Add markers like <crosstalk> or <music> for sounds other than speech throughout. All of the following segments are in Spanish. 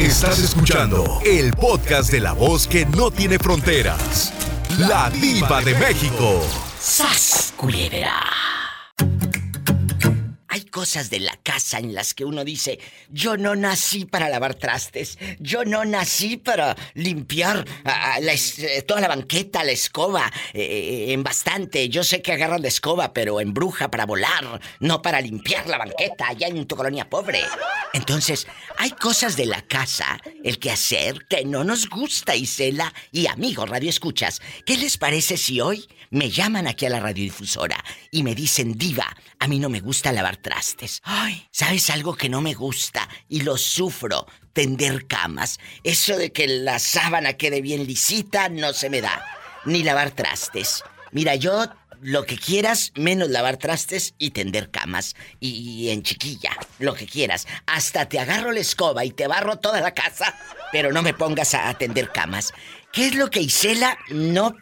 Estás escuchando el podcast de la voz que no tiene fronteras. La diva de México. ¡Sas, cosas de la casa en las que uno dice, yo no nací para lavar trastes, yo no nací para limpiar eh, toda la banqueta, la escoba, eh, eh, en bastante. Yo sé que agarran la escoba, pero en bruja para volar, no para limpiar la banqueta allá en tu colonia pobre. Entonces, hay cosas de la casa, el que hacer, que no nos gusta, Isela y amigos Radio Escuchas. ¿Qué les parece si hoy me llaman aquí a la radiodifusora y me dicen, diva, a mí no me gusta lavar trastes. ¿Sabes algo que no me gusta y lo sufro? Tender camas. Eso de que la sábana quede bien lisita no se me da. Ni lavar trastes. Mira, yo lo que quieras, menos lavar trastes y tender camas. Y, en chiquilla, lo que quieras. Hasta te agarro la escoba y te barro toda la casa, pero no me pongas a tender camas. ¿Qué es lo que Isela no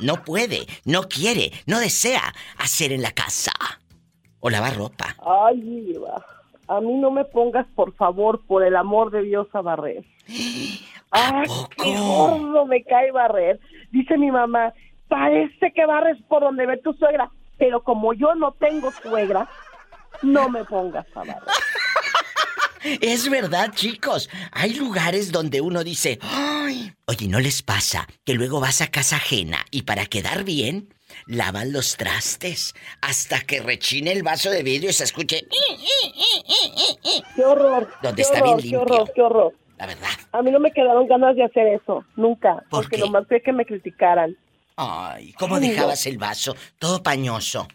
no puede, no quiere, no desea hacer en la casa. O lavar ropa. Ay, Diva. A mí no me pongas, por favor, por el amor de Dios, a barrer. <gasps> Ay, qué gordo me cae barrer. Dice mi mamá, parece que barres por donde ve tu suegra. Pero como yo no tengo suegra, no me pongas a barrer. <laughs> Es verdad, chicos. Hay lugares donde uno dice, ¡ay! Oye, ¿no les pasa que luego vas a casa ajena y para quedar bien, lavan los trastes hasta que rechine el vaso de vidrio y se escuche. ¡Qué horror! Donde está bien limpio. ¡Qué horror! ¡Qué horror! La verdad. A mí no me quedaron ganas de hacer eso, nunca. ¿Por porque qué? nomás fue que me criticaran. Ay, ¿cómo dejabas el vaso? Todo pañoso.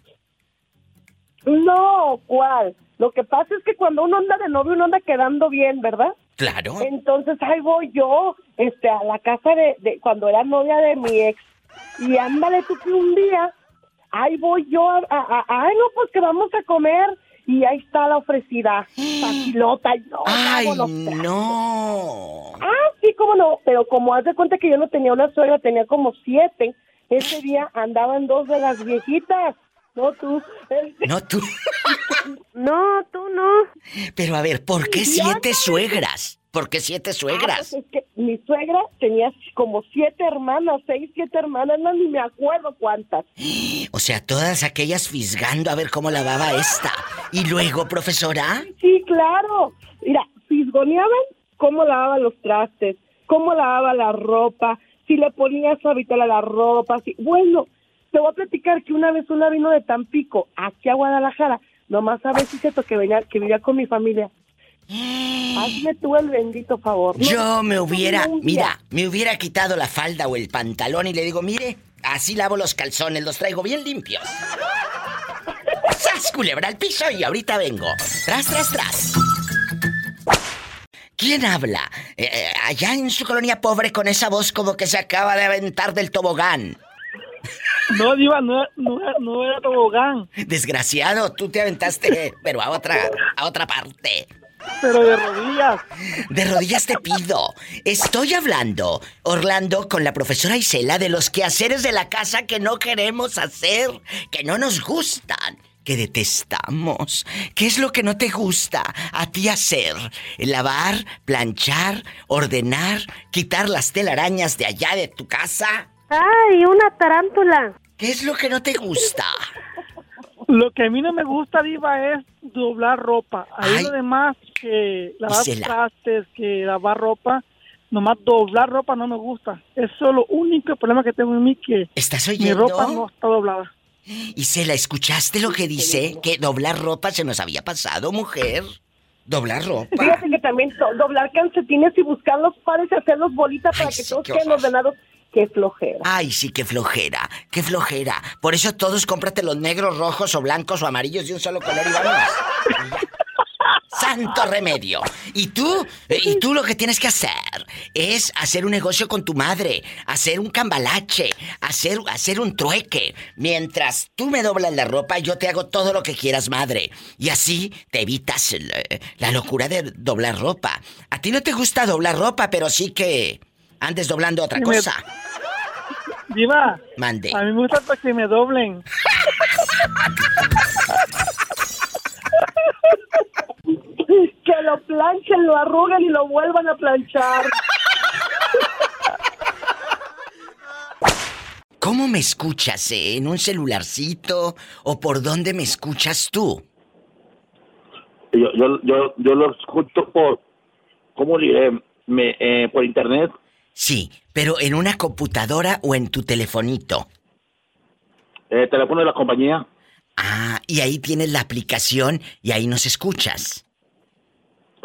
No, ¿cuál? Lo que pasa es que cuando uno anda de novio, uno anda quedando bien, ¿verdad? Claro. Entonces ahí voy yo, este, a la casa de, de cuando era novia de mi ex. Y ándale tú que un día, ahí voy yo, a, a- a- ay no, pues que vamos a comer. Y ahí está la ofrecida, facilota. Y no, Ay, no. Ah, sí, cómo no. Pero como haz de cuenta que yo no tenía una suegra, tenía como siete. Ese día andaban dos de las viejitas. No tú. No tú. <laughs> No, tú no. Pero a ver, ¿por qué siete suegras? ¿Por qué siete Ah, suegras? pues es que mi suegra tenía como siete hermanas, seis, siete hermanas, no ni me acuerdo cuántas. <gasps> O sea, todas aquellas fisgando a ver cómo lavaba esta. Y luego, profesora. Sí, claro. Mira, fisgoneaban cómo lavaba los trastes, cómo lavaba la ropa, si le ponía suavitel a la ropa, si... Bueno, te voy a platicar que una vez una vino de Tampico aquí a Guadalajara, nomás a ver si cierto que venía, que vivía con mi familia. Hazme tú el bendito favor. No, Yo me hubiera, mira, me hubiera quitado la falda o el pantalón y le digo, mire, así lavo los calzones, los traigo bien limpios. <laughs> ¡Sas, culebra al piso y ahorita vengo! ¡Tras, tras, tras! ¿Quién habla? Eh, eh, allá en su colonia pobre con esa voz como que se acaba de aventar del tobogán. No, Diva, no, no, no era tobogán, Desgraciado, tú te aventaste, pero a otra, a otra parte. Pero de rodillas. De rodillas te pido. Estoy hablando, Orlando, con la profesora Isela de los quehaceres de la casa que no queremos hacer, que no nos gustan, que detestamos. ¿Qué es lo que no te gusta a ti hacer? ¿Lavar, planchar, ordenar, quitar las telarañas de allá de tu casa? ¡Ay, una tarántula! ¿Qué es lo que no te gusta? Lo que a mí no me gusta, Diva, es doblar ropa. Ahí Ay. lo demás, que lavar trastes, que lavar ropa, nomás doblar ropa no me gusta. Eso es lo único problema que tengo en mí, que ¿Estás mi ropa no está doblada. Isela, ¿escuchaste lo que dice? Que doblar ropa se nos había pasado, mujer. Doblar ropa. Fíjate que también do- doblar calcetines y buscar los pares y hacerlos bolitas para Ay, que sí, todos queden ordenados. ¡Qué flojera! Ay, sí, qué flojera, qué flojera. Por eso todos cómprate los negros, rojos o blancos o amarillos de un solo color y vámonos. <laughs> Santo remedio. Y tú, eh, y tú lo que tienes que hacer es hacer un negocio con tu madre, hacer un cambalache, hacer, hacer un trueque. Mientras tú me doblas la ropa, yo te hago todo lo que quieras, madre. Y así te evitas el- la locura de doblar ropa. A ti no te gusta doblar ropa, pero sí que andes doblando otra me- cosa. Diva, Mande. a mí me gusta para que me doblen. <laughs> que lo planchen, lo arruguen y lo vuelvan a planchar. ¿Cómo me escuchas? eh? ¿En un celularcito? ¿O por dónde me escuchas tú? Yo, yo, yo, yo lo escucho por, ¿cómo diré? Me, eh, por internet. Sí, pero en una computadora o en tu telefonito. Eh, teléfono de la compañía. Ah, y ahí tienes la aplicación y ahí nos escuchas.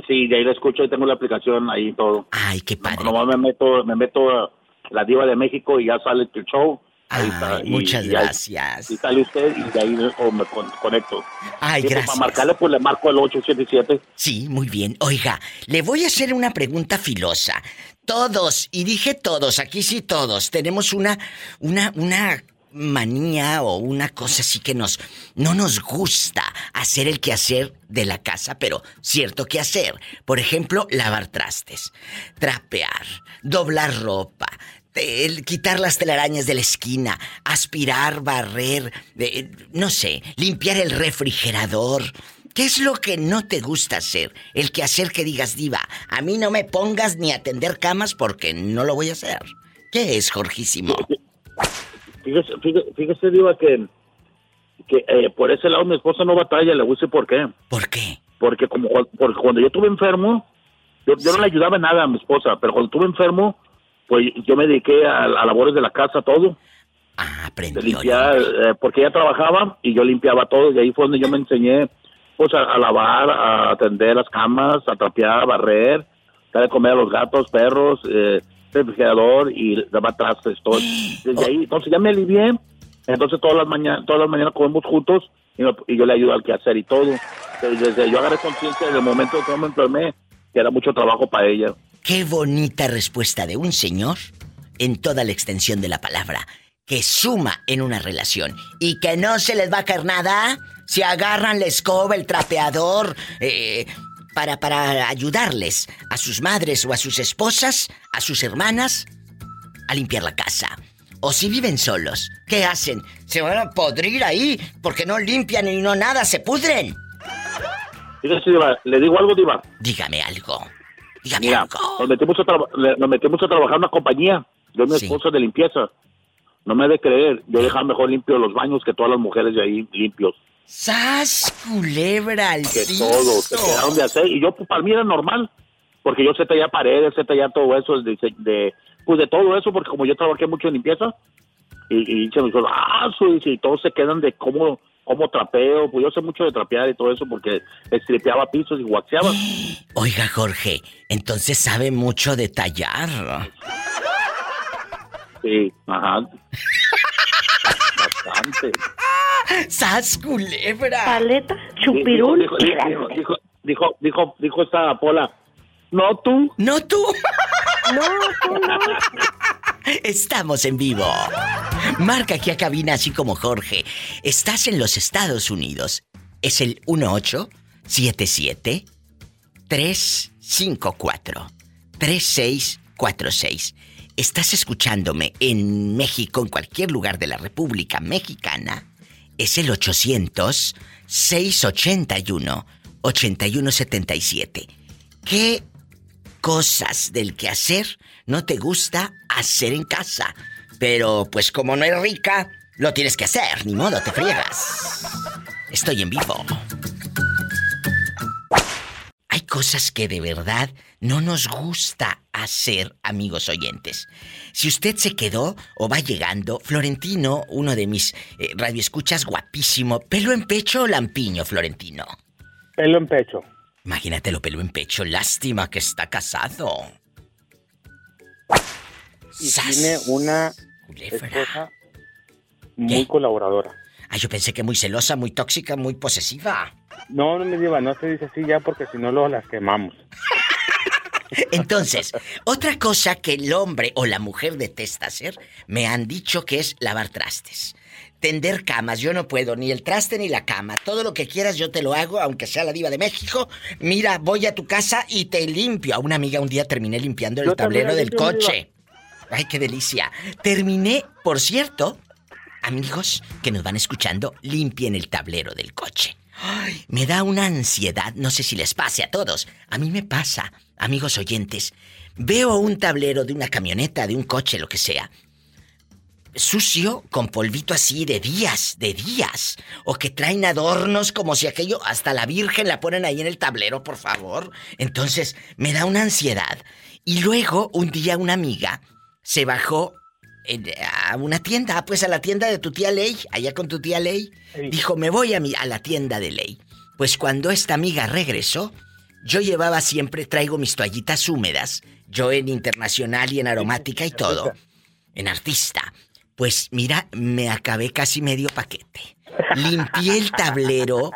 Sí, de ahí lo escucho y tengo la aplicación ahí y todo. Ay, qué padre. Nomás me meto, me meto a la diva de México y ya sale el show. Ahí está. Ay, y- muchas y ahí- gracias. Y sale usted y de ahí o me con- conecto. Ay, Y, gracias. Para marcarle, pues le marco el 877. Sí, muy bien. Oiga, le voy a hacer una pregunta filosa. Todos, y dije todos, aquí sí todos, tenemos una, una, una manía o una cosa así que nos, no nos gusta hacer el quehacer de la casa, pero cierto quehacer. Por ejemplo, lavar trastes, trapear, doblar ropa, quitar las telarañas de la esquina, aspirar, barrer, eh, no sé, limpiar el refrigerador. ¿Qué es lo que no te gusta hacer? El que hacer que digas, diva, a mí no me pongas ni a tender camas porque no lo voy a hacer. ¿Qué es, Jorgísimo? Fíjese, fíjese, fíjese, Diva, que, que eh, por ese lado mi esposa no batalla, le voy a decir por qué. ¿Por qué? Porque como porque cuando yo estuve enfermo, yo, yo no le ayudaba en nada a mi esposa, pero cuando estuve enfermo, pues yo me dediqué a, a labores de la casa, todo, Ah, aprendió. limpiar, eh, porque ella trabajaba y yo limpiaba todo, y ahí fue donde yo me enseñé pues a, a lavar, a atender las camas, a trapear, a barrer, dar de comer a los gatos, perros, eh, refrigerador y lavar trastes, todo. <gasps> Desde ahí, entonces ya me alivié, entonces todas las mañanas, todas las mañanas comemos juntos y, me- y yo le ayudo al quehacer y todo. Desde yo agarré conciencia desde el momento que me enfermé, que era mucho trabajo para ella. Qué bonita respuesta de un señor en toda la extensión de la palabra, que suma en una relación y que no se les va a caer nada si agarran la escoba, el trapeador, eh, para, para ayudarles a sus madres o a sus esposas, a sus hermanas, a limpiar la casa. O si viven solos, ¿qué hacen? Se van a podrir ahí porque no limpian y no nada, se pudren. Le digo algo, Diva. Dígame algo. Mira, nos metimos, a metimos a trabajar en una compañía. Yo y mi Sí. esposa de limpieza. No me ha de creer. Yo dejaba mejor limpio los baños que todas las mujeres de ahí limpios. ¡Sas, culebra al Que piso! todo. Se quedaron de hacer. Y yo, pues, para mí era normal. Porque yo sé tallar paredes, sé tallar todo eso. De, de- pues de todo eso, porque como yo trabajé mucho en limpieza. Y, y se me dijo, ah, su- y todos se quedan de cómo, cómo trapeo. Pues yo sé mucho de trapear y todo eso porque estripeaba pisos y guaxeaba. <gasps> Oiga, Jorge, entonces sabe mucho de tallar. Sí, ajá. Bastante. ¡Sas, culebra! Paleta, Dijo, chupirul, dijo, dijo, dijo, dijo, dijo, dijo, dijo esta Pola, no tú. ¡No tú! No, tú no. <laughs> Estamos en vivo. Marca aquí a cabina así como Jorge. Estás en los Estados Unidos. Es el 1877 354 3646. Estás escuchándome en México, en cualquier lugar de la República Mexicana. Es el 800 681 8177. ¿Qué cosas del que hacer no te gusta hacer en casa. Pero pues como no eres rica, lo tienes que hacer, ni modo, te friegas. Estoy en vivo. Hay cosas que de verdad no nos gusta hacer, amigos oyentes. Si usted se quedó o va llegando, Florentino, uno de mis eh, radioescuchas guapísimo, pelo en pecho o lampiño, Florentino. Pelo en pecho. Imagínatelo pelo en pecho, lástima que está casado. Y ¡Sas! tiene una esposa muy ¿Qué? colaboradora. Ah, yo pensé que muy celosa, muy tóxica, muy posesiva. No, no me diga, no se dice así ya porque si no luego las quemamos. <laughs> Entonces, otra cosa que el hombre o la mujer detesta hacer, me han dicho que es lavar trastes. Tender camas, yo no puedo, ni el traste ni la cama. Todo lo que quieras yo te lo hago, aunque sea la diva de México. Mira, voy a tu casa y te limpio. A una amiga un día terminé limpiando el Yo tablero del coche. Ay, qué delicia. Terminé, por cierto, amigos que nos van escuchando, limpien el tablero del coche. Ay, me da una ansiedad, no sé si les pase a todos. A mí me pasa, amigos oyentes. Veo un tablero de una camioneta, de un coche, lo que sea. Sucio, con polvito así de días, de días. O que traen adornos como si aquello, hasta la Virgen la ponen ahí en el tablero, por favor. Entonces, me da una ansiedad. Y luego, un día una amiga se bajó en- a una tienda, pues a la tienda de tu tía Ley, allá con tu tía Ley. Sí. Dijo, me voy a, mi, a la tienda de Ley. Pues cuando esta amiga regresó, yo llevaba siempre, traigo mis toallitas húmedas, yo en internacional y en aromática y todo, en artista. Pues mira, me acabé casi medio paquete. Limpié el tablero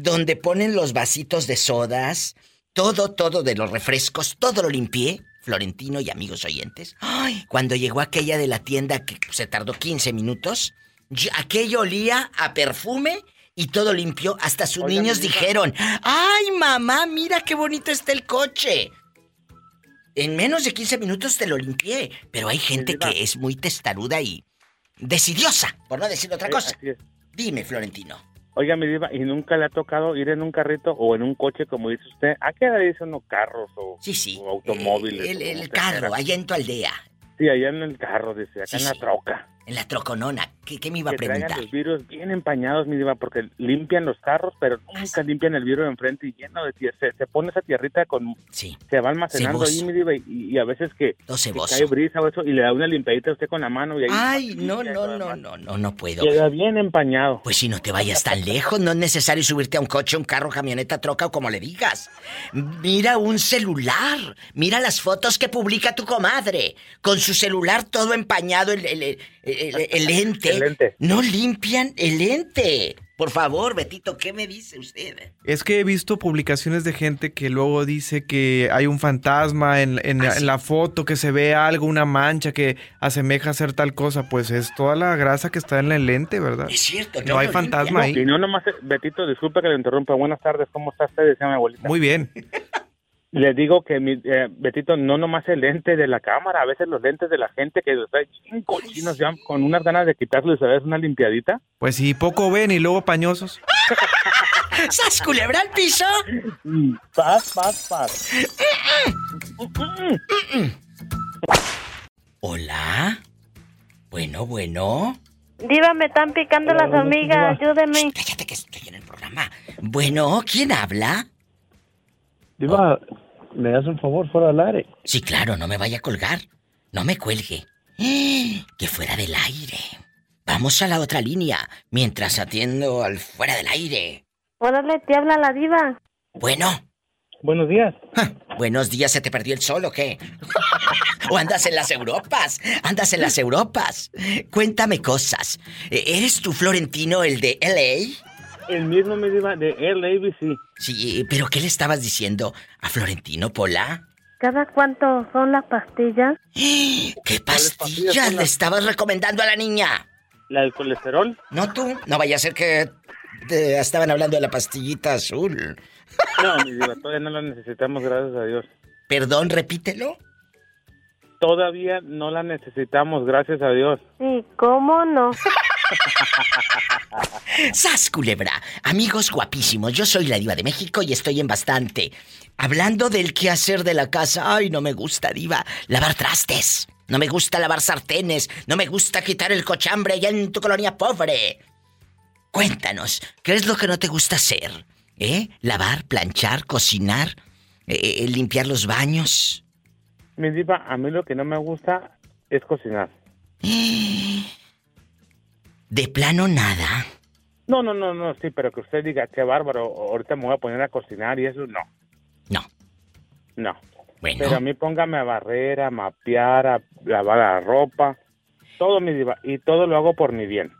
donde ponen los vasitos de sodas, todo, todo de los refrescos, todo lo limpié. Florentino y amigos oyentes. Ay, cuando llegó aquella de la tienda que se tardó 15 minutos, aquello olía a perfume y todo limpio. Hasta sus niños dijeron, ¡ay, mamá, mira qué bonito está el coche! En menos de 15 minutos te lo limpié. Pero hay gente diva. que es muy testaruda y decidiosa, por no decir otra Eh, cosa. así es. Dime, Florentino. Oiga, mi diva, ¿y nunca le ha tocado ir en un carrito o en un coche, como dice usted? ¿A qué edad dicen unos carros o, Sí, sí. o automóviles? Eh, el carro, allá en tu aldea, Sí, allá en el carro, dice, acá Sí, en la troca. En la troconona. ¿Qué, qué me iba a que preguntar? los vidrios bien empañados, mi diva, porque limpian los carros, pero nunca limpian el vidrio de enfrente y lleno de tierra. Se, se pone esa tierrita con... Sí, Se va almacenando Ceboso. ahí, mi diva, y, y a veces que, que cae brisa o eso, y le da una limpiadita a usted con la mano y ahí... Ay, no, no, no, demás. no, no, no puedo. Queda bien empañado. Pues si no te vayas tan lejos, no es necesario subirte a un coche, un carro, camioneta, troca o como le digas. Mira un celular. Mira las fotos que publica tu comadre. Con su celular todo empañado, el, el- el- el- el lente. No limpian el lente. Por favor, Betito, ¿qué me dice usted? Es que he visto publicaciones de gente que luego dice que hay un fantasma en, en- Ah, sí. en la foto, que se ve algo, una mancha que asemeja a ser tal cosa. Pues es toda la grasa que está en el lente, ¿verdad? Es cierto, No hay lo fantasma ahí. Y no nomás, Betito, disculpe que le interrumpa. Buenas tardes, ¿cómo está usted? Decía mi abuelita. Muy bien. <laughs> Le digo que, mi, eh, Betito, no nomás el lente de la cámara, a veces los lentes de la gente que los trae cochinos ya con unas ganas de quitarles a veces una limpiadita. Pues sí, poco ven y luego pañosos. <laughs> ¡Sas, culebra al piso! Paz, paz, paz. Hola. Bueno, bueno. Diva, me están picando las hormigas, ayúdeme. Cállate que estoy en el programa. Bueno, ¿quién habla? Diva, ¿me das un favor fuera del aire? Sí, claro, no me vaya a colgar. No me cuelgue. <gasps> Que fuera del aire. Vamos a la otra línea mientras atiendo al fuera del aire. Órale, te habla la diva. Bueno. Buenos días. Buenos días, ¿se te perdió el sol o qué? <laughs> ¿O andas en las Europas? ¿Andas en las Europas? Cuéntame cosas. ¿E- ¿Eres tú, Florentino, el de LA? El mismo me iba de LABC. Sí, pero ¿qué le estabas diciendo a Florentino Pola? ¿Cada cuánto son las pastillas? <gasps> ¿Qué pastillas le las- estabas recomendando a la niña? La del colesterol. No tú. No vaya a ser que te estaban hablando de la pastillita azul. <laughs> No, mi diva, todavía no la necesitamos, gracias a Dios. Perdón, repítelo. Todavía no la necesitamos, gracias a Dios. Sí, ¿cómo no? <laughs> ¡Sas, culebra! Amigos guapísimos, yo soy la diva de México y estoy en bastante. Hablando del quehacer de la casa, ay, no me gusta, diva, lavar trastes. No me gusta lavar sartenes. No me gusta quitar el cochambre allá en tu colonia pobre. Cuéntanos, ¿qué es lo que no te gusta hacer? ¿Eh? ¿Lavar, planchar, cocinar? Eh, eh, ¿Limpiar los baños? Mi diva, a mí lo que no me gusta es cocinar. <gasps> De plano nada. No, no, no, no, sí, pero que usted diga, qué bárbaro, ahorita me voy a poner a cocinar y eso, no. No. No. Bueno. Pero a mí póngame a barrer, a mapear, a lavar la ropa, todo mi diva, y todo lo hago por mi bien.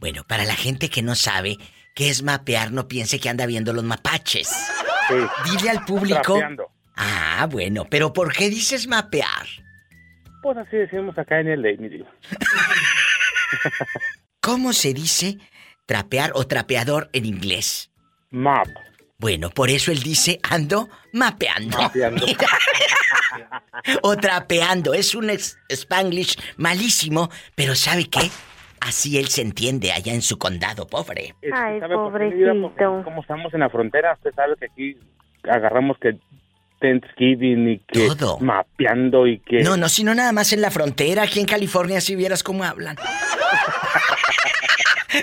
Bueno, para la gente que no sabe qué es mapear, no piense que anda viendo los mapaches. Sí. Dile al público. Trapeando. Ah, bueno, pero ¿por qué dices mapear? Pues así decimos acá en el ley, mi diva. <laughs> ¿Cómo se dice trapear o trapeador en inglés? Map. Bueno, por eso él dice ando mapeando. Mapeando. <laughs> O trapeando. Es un spanglish malísimo, pero ¿sabe qué? Así él se entiende allá en su condado, pobre. Es que, Ay, pobrecito. como estamos en la frontera, usted sabe que aquí agarramos que Thanksgiving y que Todo. mapeando y que... No, no, sino nada más en la frontera, aquí en California, si vieras cómo hablan. <laughs>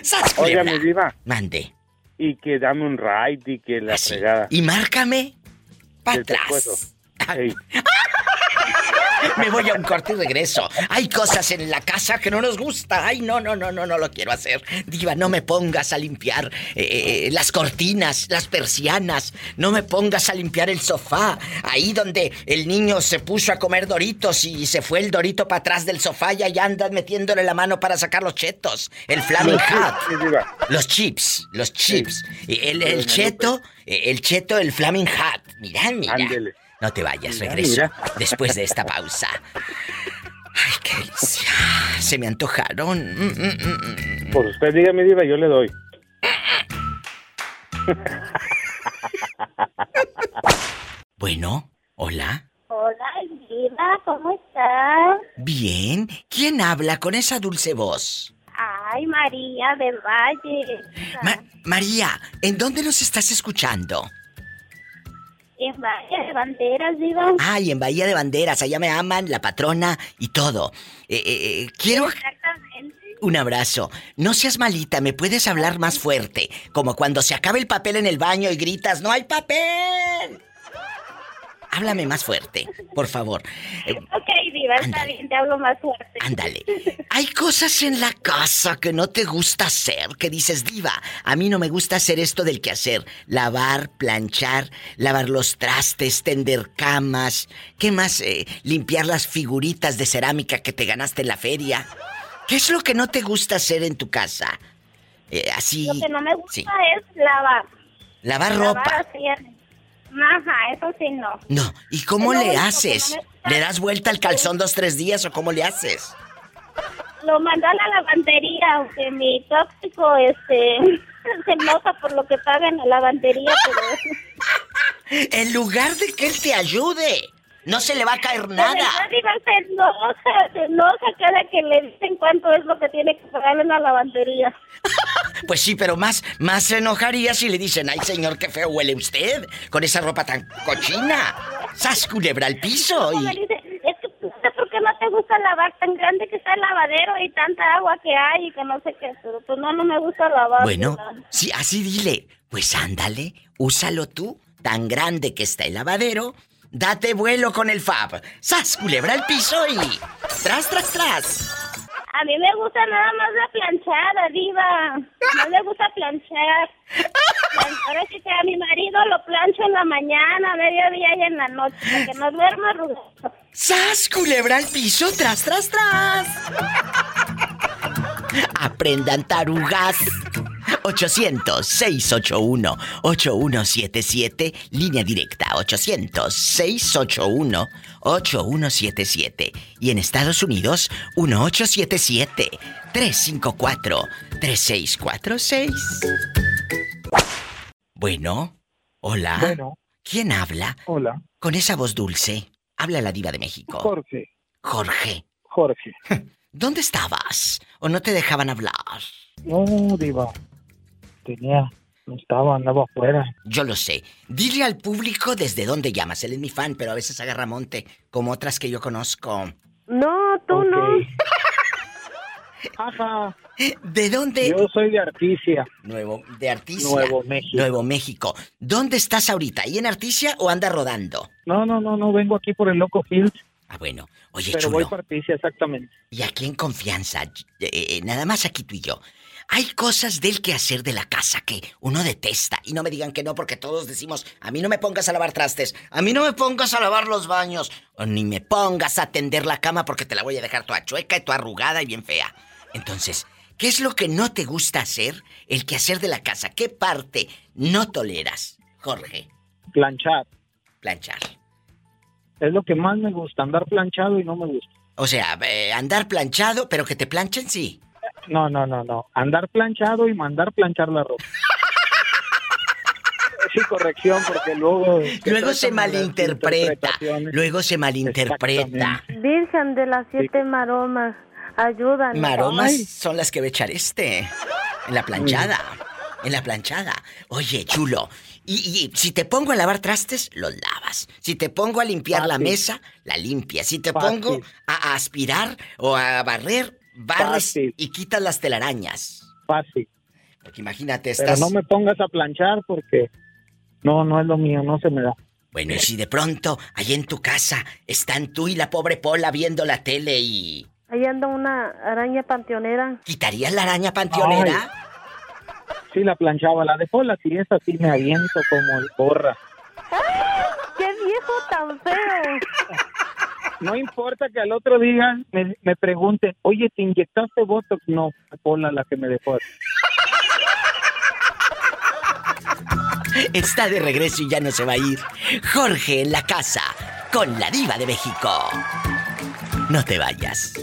¡Sas, Oiga, mi diva, Mande. y que dame un ride y que la Así. fregada. Y márcame para atrás. <laughs> Me voy a un corte y regreso. Hay cosas en la casa que no nos gusta. Ay, no, no, no, no, no lo quiero hacer. Diva, no me pongas a limpiar eh, eh, las cortinas, las persianas. No me pongas a limpiar el sofá. Ahí donde el niño se puso a comer doritos y se fue el dorito para atrás del sofá y allá andas metiéndole la mano para sacar los chetos. El flaming diva. Los chips, los chips. El, el cheto, eh, el cheto, el flaming hot. Mira, mira. Ándele. No te vayas, regreso. mira. <laughs> Después de esta pausa. Ay, qué delicia. Se me antojaron. Mm, mm, mm, mm. Pues usted diga, mi diva, yo le doy. <laughs> Bueno, hola. Hola, Diva, ¿cómo estás? Bien. ¿Quién habla con esa dulce voz? Ay, María del Valle. Ma- María, ¿en dónde nos estás escuchando? En Valle de Banderas, Diva. Ay, en Bahía de Banderas. Allá me aman, la patrona y todo. Eh, eh, eh, quiero Exactamente. un abrazo. No seas malita, ¿me puedes hablar más fuerte? Como cuando se acaba el papel en el baño y gritas, ¡No hay papel! Háblame más fuerte, por favor. Eh, Ok, Diva, está bien, te hablo más fuerte. Ándale. Hay cosas en la casa que no te gusta hacer, que dices, diva, a mí no me gusta hacer esto del quehacer. Lavar, planchar, lavar los trastes, tender camas. ¿Qué más? Eh, limpiar las figuritas de cerámica que te ganaste en la feria. ¿Qué es lo que no te gusta hacer en tu casa? Eh, así... Lo que no me gusta Sí. es lavar. Lavar Lavar ropa. así. Ajá, eso sí no. No. ¿Y cómo le haces? no me gusta. ¿Le das vuelta al calzón dos, tres días o cómo le haces? Lo mandó a la lavandería, aunque mi tóxico, este, <laughs> se enoja por lo que paga en la lavandería, pero... <laughs> En lugar de que él te ayude, no se le va a caer nada. Verdad, Diva, se enoja, se enoja cada que le dicen cuánto es lo que tiene que pagar en la lavandería. <laughs> Pues sí, pero más, más se enojaría si le dicen, ay señor, qué feo huele usted con esa ropa tan cochina. ¡Sas culebra al piso! Y... dice, es que por qué no te gusta lavar tan grande que está el lavadero y tanta agua que hay y que no sé qué, pero pues no, no me gusta lavar. Bueno, sí, así dile. Pues ándale, úsalo tú, tan grande que está el lavadero. Date vuelo con el fab. ¡Sas culebra al piso y... ¡Tras, tras, tras! A mí me gusta nada más la planchada, diva. No me gusta planchar. Plan- Ahora sí que a mi marido lo plancho en la mañana, mediodía y en la noche, para que no duerma arrugado. ¡Sas culebra al piso! ¡Tras, tras, tras! Aprendan tarugas. 800-681-8177, línea directa 800-681-8177 y en Estados Unidos 1877-354-3646. Bueno, hola. Bueno, ¿Quién habla? hola. Con esa voz dulce. Habla la diva de México. Jorge. Jorge. Jorge. <laughs> ¿Dónde estabas? ¿O no te dejaban hablar? No, Diva. Tenía. No estaba, andaba afuera. Yo lo sé. Dile al público desde dónde llamas. Él es mi fan, pero a veces agarra monte, como otras que yo conozco. No, tú no. <laughs> Ajá. ¿De dónde? Yo soy de Articia, Nuevo, de Articia. Nuevo México. Nuevo México. ¿Dónde estás ahorita? ¿Ahí en Articia o anda rodando? No, no, no, no, vengo aquí por el Loco Field, Ah, bueno. Oye, pero chulo. voy para Articia, exactamente. Y aquí en confianza, eh, eh, nada más aquí tú y yo. Hay cosas del quehacer de la casa que uno detesta. Y no me digan que no, porque todos decimos, a mí no me pongas a lavar trastes, a mí no me pongas a lavar los baños, o ni me pongas a tender la cama porque te la voy a dejar toda chueca y toda arrugada y bien fea. Entonces, ¿qué es lo que no te gusta hacer? El quehacer de la casa. ¿Qué parte no toleras, Jorge? Planchar. Planchar. Es lo que más me gusta, andar planchado y no me gusta. O sea, eh, andar planchado, pero que te planchen, sí. No, no, no, no. Andar planchado y mandar planchar la ropa. <laughs> Sí, corrección, porque luego... Luego se malinterpreta. Luego se malinterpreta. Virgen de las siete maromas. Ayúdame. Maromas Ay. son las que va a echar este. En la planchada. En la planchada. Oye, chulo. Y, y si te pongo a lavar trastes, los lavas. Si te pongo a limpiar la mesa, la limpias. Si te Fácil. pongo a, a aspirar o a barrer, barres Fácil. y quitas las telarañas. Fácil. Porque imagínate, Pero estás. no me pongas a planchar porque no, no es lo mío, no se me da. Bueno, y si de pronto, ahí en tu casa, están tú y la pobre Pola viendo la tele y. Ahí anda una araña panteonera. ¿Quitarías la araña panteonera? Sí, la planchaba, la de Pola, si es así me aviento como el borra. <laughs> ¡Qué viejo tan feo! No importa que al otro día me, me pregunten, oye, ¿te inyectaste Botox? No, Pola la que me dejó. Está de regreso y ya no se va a ir. Jorge en la casa, con la diva de México. No te vayas.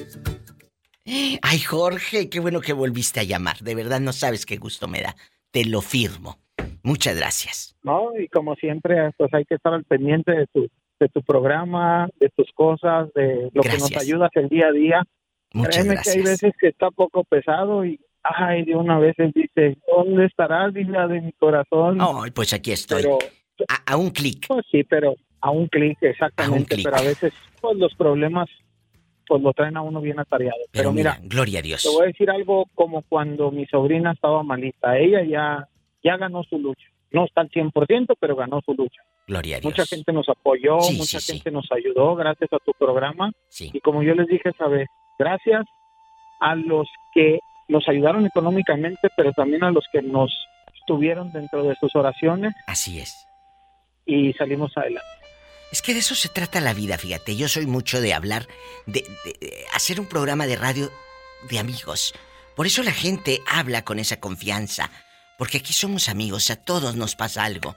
Ay, Jorge, qué bueno que volviste a llamar. De verdad no sabes qué gusto me da. Te lo firmo. Muchas gracias. No, y como siempre, pues hay que estar al pendiente de tu, de tu programa, de tus cosas, de lo que nos Gracias. ayudas el día a día. Muchas Créeme gracias. que hay veces que está poco pesado y, ay, de una vez dice, ¿dónde estarás, diva de mi corazón? Ay, pues aquí estoy. Pero, A, a un clic. pues sí, pero a un clic, exactamente. clic. Pero a veces, pues los problemas, pues lo traen a uno bien atareado. Pero, Pero mira, mira, gloria a Dios. te voy a decir algo como cuando mi sobrina estaba malita. Ella ya, ya ganó su lucha. No está al 100%, pero ganó su lucha. Gloria a Dios. Mucha gente nos apoyó, Sí, mucha sí, sí. gente nos ayudó gracias a tu programa. Y como yo les dije esa vez, gracias a los que nos ayudaron económicamente, pero también a los que nos estuvieron dentro de sus oraciones Así es. y salimos adelante. Es que de eso se trata la vida, fíjate. Yo soy mucho de hablar, de, de- de hacer un programa de radio de amigos. Por eso la gente habla con esa confianza. Porque aquí somos amigos, a todos nos pasa algo.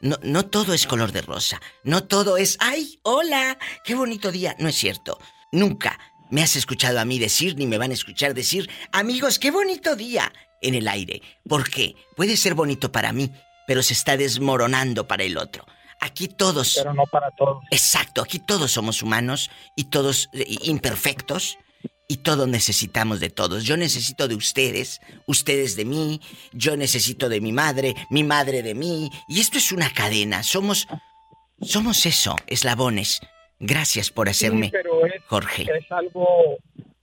No, no todo es color de rosa. No todo es, ay, hola, qué bonito día. No es cierto. Nunca me has escuchado a mí decir, ni me van a escuchar decir, amigos, qué bonito día en el aire. ¿Por qué? Puede ser bonito para mí, pero se está desmoronando para el otro. Aquí todos... Pero no para todos. Exacto, aquí todos somos humanos y todos eh, imperfectos y todos necesitamos de todos. Yo necesito de ustedes, ustedes de mí, yo necesito de mi madre, mi madre de mí. Y esto es una cadena, somos, somos eso, eslabones. Gracias por hacerme, Sí, pero es, Jorge. es algo,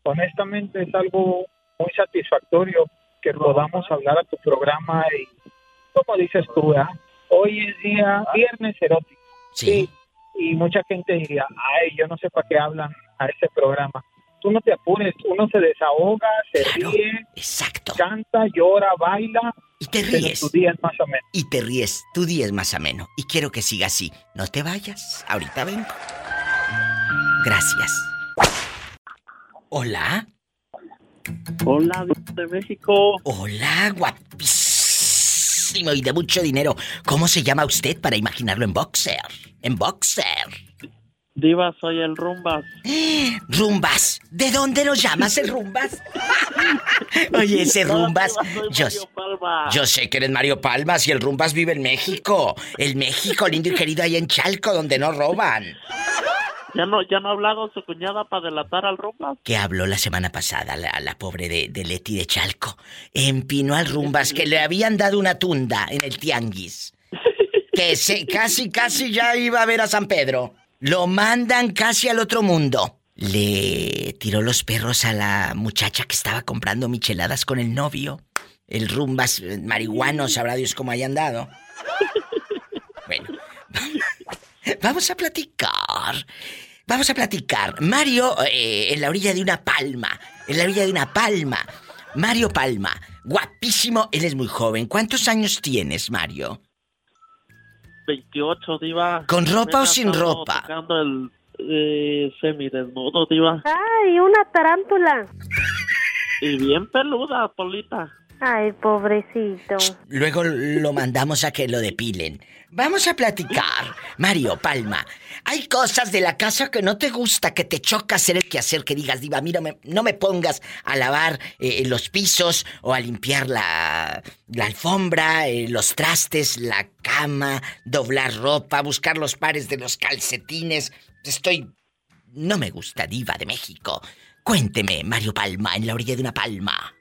honestamente, es algo muy satisfactorio que podamos hablar a tu programa y, como dices tú, ¿verdad? hoy es día viernes erótico. Sí. Y mucha gente diría, ay, yo no sé para qué hablan a este programa. Tú no te apures, uno se desahoga, se ríe, canta, llora, baila. Y te pero ríes. tu día es más o menos. Y te ríes, tu día es más ameno. Y quiero que siga así. No te vayas, ahorita vengo. Gracias. Hola. Hola, de México. Hola, guapísimo y de mucho dinero. ¿Cómo se llama usted para imaginarlo en boxer? En boxer. Diva, soy el Rumbas. <gasps> Rumbas. ¿De dónde nos llamas el Rumbas? <laughs> Oye, ese Rumbas. Yo, yo sé que eres Mario Palmas y el Rumbas vive en México. El México lindo y querido ahí en Chalco, donde no roban. ¿Ya no, ya no ha hablado su cuñada para delatar al Rumbas? que habló la semana pasada, la, la pobre de, de Leti de Chalco. Empinó al Rumbas que le habían dado una tunda en el tianguis. <laughs> Que se, casi, casi ya iba a ver a San Pedro. Lo mandan casi al otro mundo. Le tiró los perros a la muchacha que estaba comprando micheladas con el novio. El Rumbas eh, marihuano, sabrá Dios cómo hayan dado. <laughs> Bueno, <laughs> vamos a platicar. Vamos a platicar. Mario eh, en la orilla de una palma. En la orilla de una palma. Mario Palma. Guapísimo. Él es muy joven. ¿Cuántos años tienes, Mario? 28, Diva. ¿Con ropa o sin ropa? tocando el eh, semidesnudo, Diva. ¡Ay, una tarántula! Y bien peluda, Polita. Ay, pobrecito. Luego lo mandamos a que lo depilen. Vamos a platicar. Mario Palma, hay cosas de la casa que no te gusta, que te choca hacer el quehacer, que digas, diva, mira, no me pongas a lavar eh, los pisos o a limpiar la, la alfombra, eh, los trastes, la cama, doblar ropa, buscar los pares de los calcetines. Estoy... No me gusta, diva de México. Cuénteme, Mario Palma, en la orilla de una palma.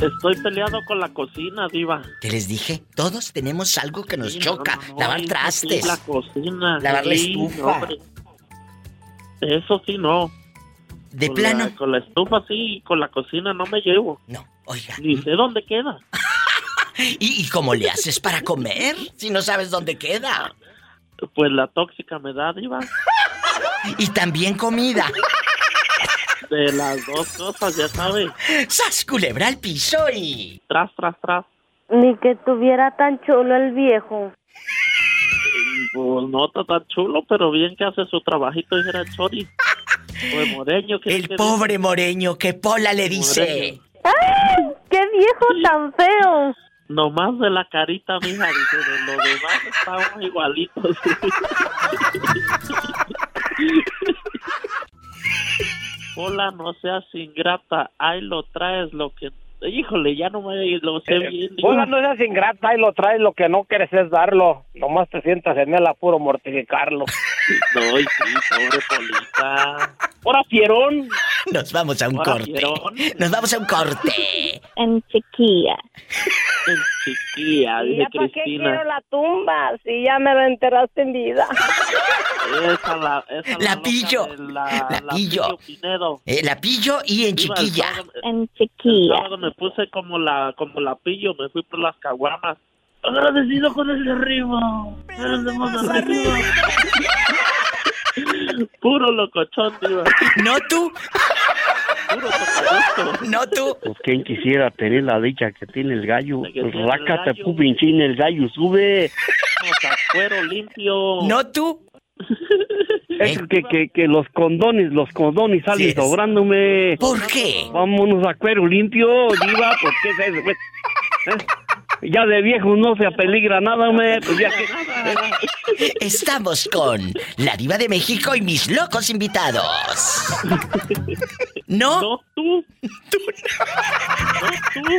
Estoy peleado con la cocina, diva. ¿Te les dije? Todos tenemos algo que nos Sí, choca. no, no, Lavar trastes. la cocina. Lavar la estufa. hombre. Eso sí, no. De Con plano. la- con la estufa sí, y con la cocina no me llevo. No, oiga. Ni sé dónde queda. <laughs> ¿Y, y cómo le haces para comer si no sabes dónde queda? Pues la tóxica me da, diva. <laughs> Y también comida. De las dos cosas, ya sabes. ¡Sas, culebra al piso y... Tras, tras, tras. Ni que tuviera tan chulo el viejo. Pues no está tan chulo, pero bien que hace su trabajito, dijera el Chori. Pues <laughs> Moreño, que El pobre moreño que Pola le dice. ¡Ay! ¡Qué viejo tan feo! Nomás de la carita, mija, dice, de lo demás estamos igualitos. <laughs> Hola, no seas ingrata, ahí lo traes lo que... Híjole, ya no me lo sé bien. diva. Hola, no seas ingrata y lo traes, lo que no quieres es darlo. Nomás te sientas en el apuro mortificarlo. <laughs> No, y sí, pobre Polita. ¡Hora, fierón! Nos vamos a un Ahora, corte. fierón. Nos vamos a un corte. <laughs> En chiquilla. En chiquilla, ¿Y dice ya para qué Cristina. quiero la tumba? Si ya me la enterraste en vida. Esa la, esa La loca pillo. La, La pillo. pillo. Eh, la pillo y en el chiquilla. sábado- En El chiquilla. sábado me puse como la, como la pillo, me fui por las caguamas. Agradecido con el de arriba. El de más arriba. Puro locochón, diva. No tú, Puro no tú. Pues quién quisiera tener la dicha que tiene el gallo. El Rácate, pupinchín, el gallo sube. O sea, cuero limpio. No tú. Es que, que, que los condones, los condones salen sobrándome. ¿Por qué? Vámonos a cuero limpio, diva, qué es eso, pues? ¿Eh? Ya de viejo no se apeligra nada, me, pues ya que... Estamos con la diva de México y mis locos invitados. ¿No? No tú. No tú.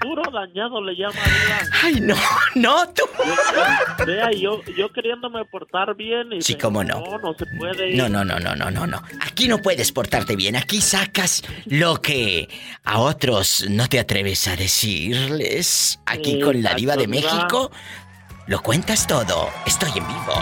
Puro dañado le llama diva. Ay, no, no tú. Yo- Vea, yo, yo queriéndome portar bien y Sí, cómo no. No, no se puede. No, no, no, no, no, no, no. Aquí no puedes portarte bien. Aquí sacas lo que a otros no te atreves a decirles. Aquí Sí, con la diva de. México lo cuentas todo. Estoy en vivo.